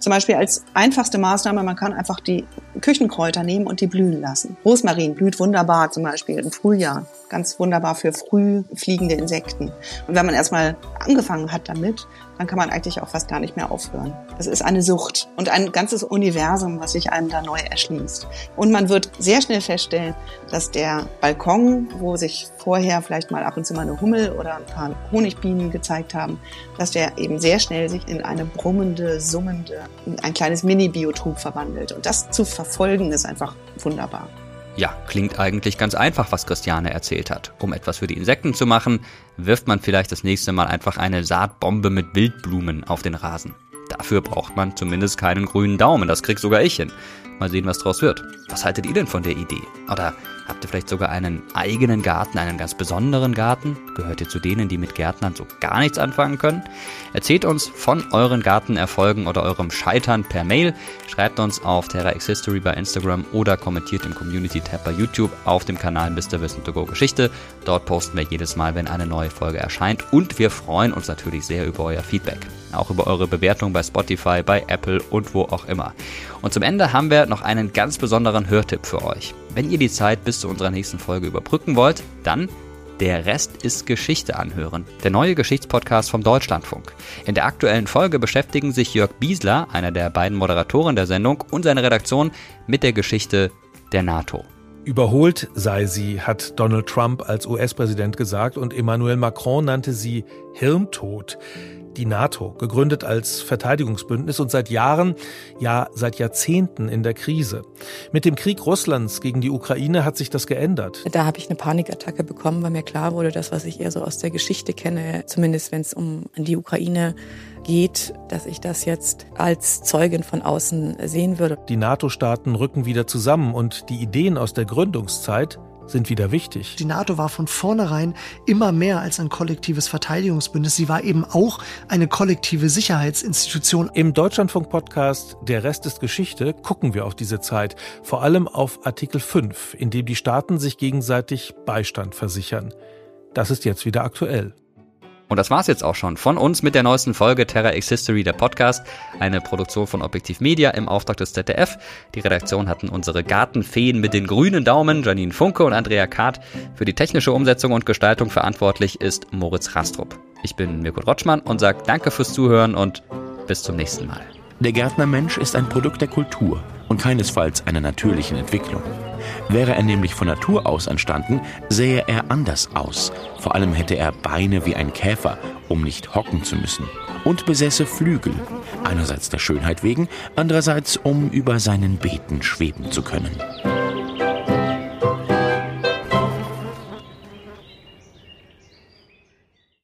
Speaker 3: zum Beispiel als einfachste Maßnahme, man kann einfach die Küchenkräuter nehmen und die blühen lassen. Rosmarin blüht wunderbar zum Beispiel im Frühjahr. Ganz wunderbar für früh fliegende Insekten. Und wenn man erstmal angefangen hat damit, dann kann man eigentlich auch fast gar nicht mehr aufhören. Es ist eine Sucht und ein ganzes Universum, was sich einem da neu erschließt. Und man wird sehr schnell feststellen, dass der Balkon, wo sich vorher vielleicht mal ab und zu mal eine Hummel oder ein paar Honigbienen gezeigt haben, dass der eben sehr schnell sich in eine brummende, summende, ein kleines Mini-Biotop verwandelt. Und das zu verfolgen ist einfach wunderbar.
Speaker 4: Ja, klingt eigentlich ganz einfach, was Christiane erzählt hat. Um etwas für die Insekten zu machen, wirft man vielleicht das nächste Mal einfach eine Saatbombe mit Wildblumen auf den Rasen. Dafür braucht man zumindest keinen grünen Daumen, das krieg sogar ich hin. Mal sehen, was draus wird. Was haltet ihr denn von der Idee? Oder habt ihr vielleicht sogar einen eigenen Garten, einen ganz besonderen Garten? Gehört ihr zu denen, die mit Gärtnern so gar nichts anfangen können? Erzählt uns von euren Gartenerfolgen oder eurem Scheitern per Mail. Schreibt uns auf Terra X History bei Instagram oder kommentiert im Community Tab bei YouTube auf dem Kanal Mr. Wissen to Go Geschichte. Dort posten wir jedes Mal, wenn eine neue Folge erscheint und wir freuen uns natürlich sehr über euer Feedback. Auch über eure Bewertung bei Spotify, bei Apple und wo auch immer. Und zum Ende haben wir noch einen ganz besonderen Hörtipp für euch. Wenn ihr die Zeit bis zu unserer nächsten Folge überbrücken wollt, dann der Rest ist Geschichte anhören. Der neue Geschichtspodcast vom Deutschlandfunk. In der aktuellen Folge beschäftigen sich Jörg Biesler, einer der beiden Moderatoren der Sendung, und seine Redaktion mit der Geschichte der NATO.
Speaker 17: Überholt sei sie, hat Donald Trump als US-Präsident gesagt und Emmanuel Macron nannte sie Hirntod die NATO, gegründet als Verteidigungsbündnis und seit Jahren, ja seit Jahrzehnten in der Krise. Mit dem Krieg Russlands gegen die Ukraine hat sich das geändert.
Speaker 18: Da habe ich eine Panikattacke bekommen, weil mir klar wurde, das, was ich eher so aus der Geschichte kenne, zumindest wenn es um die Ukraine geht, dass ich das jetzt als Zeugin von außen sehen würde.
Speaker 17: Die NATO-Staaten rücken wieder zusammen und die Ideen aus der Gründungszeit sind wieder wichtig.
Speaker 19: Die NATO war von vornherein immer mehr als ein kollektives Verteidigungsbündnis. Sie war eben auch eine kollektive Sicherheitsinstitution.
Speaker 17: Im Deutschlandfunk-Podcast Der Rest ist Geschichte gucken wir auf diese Zeit, vor allem auf Artikel 5, in dem die Staaten sich gegenseitig Beistand versichern. Das ist jetzt wieder aktuell.
Speaker 4: Und das war's jetzt auch schon von uns mit der neuesten Folge Terra X History, der Podcast, eine Produktion von Objektiv Media im Auftrag des ZDF. Die Redaktion hatten unsere Gartenfeen mit den grünen Daumen, Janine Funke und Andrea Kart. Für die technische Umsetzung und Gestaltung verantwortlich ist Moritz Rastrup. Ich bin Mirko Rotschmann und sage danke fürs Zuhören und bis zum nächsten Mal.
Speaker 5: Der Gärtnermensch ist ein Produkt der Kultur und keinesfalls einer natürlichen Entwicklung. Wäre er nämlich von Natur aus entstanden, sähe er anders aus. Vor allem hätte er Beine wie ein Käfer, um nicht hocken zu müssen. Und besäße Flügel. Einerseits der Schönheit wegen, andererseits um über seinen Beeten schweben zu können.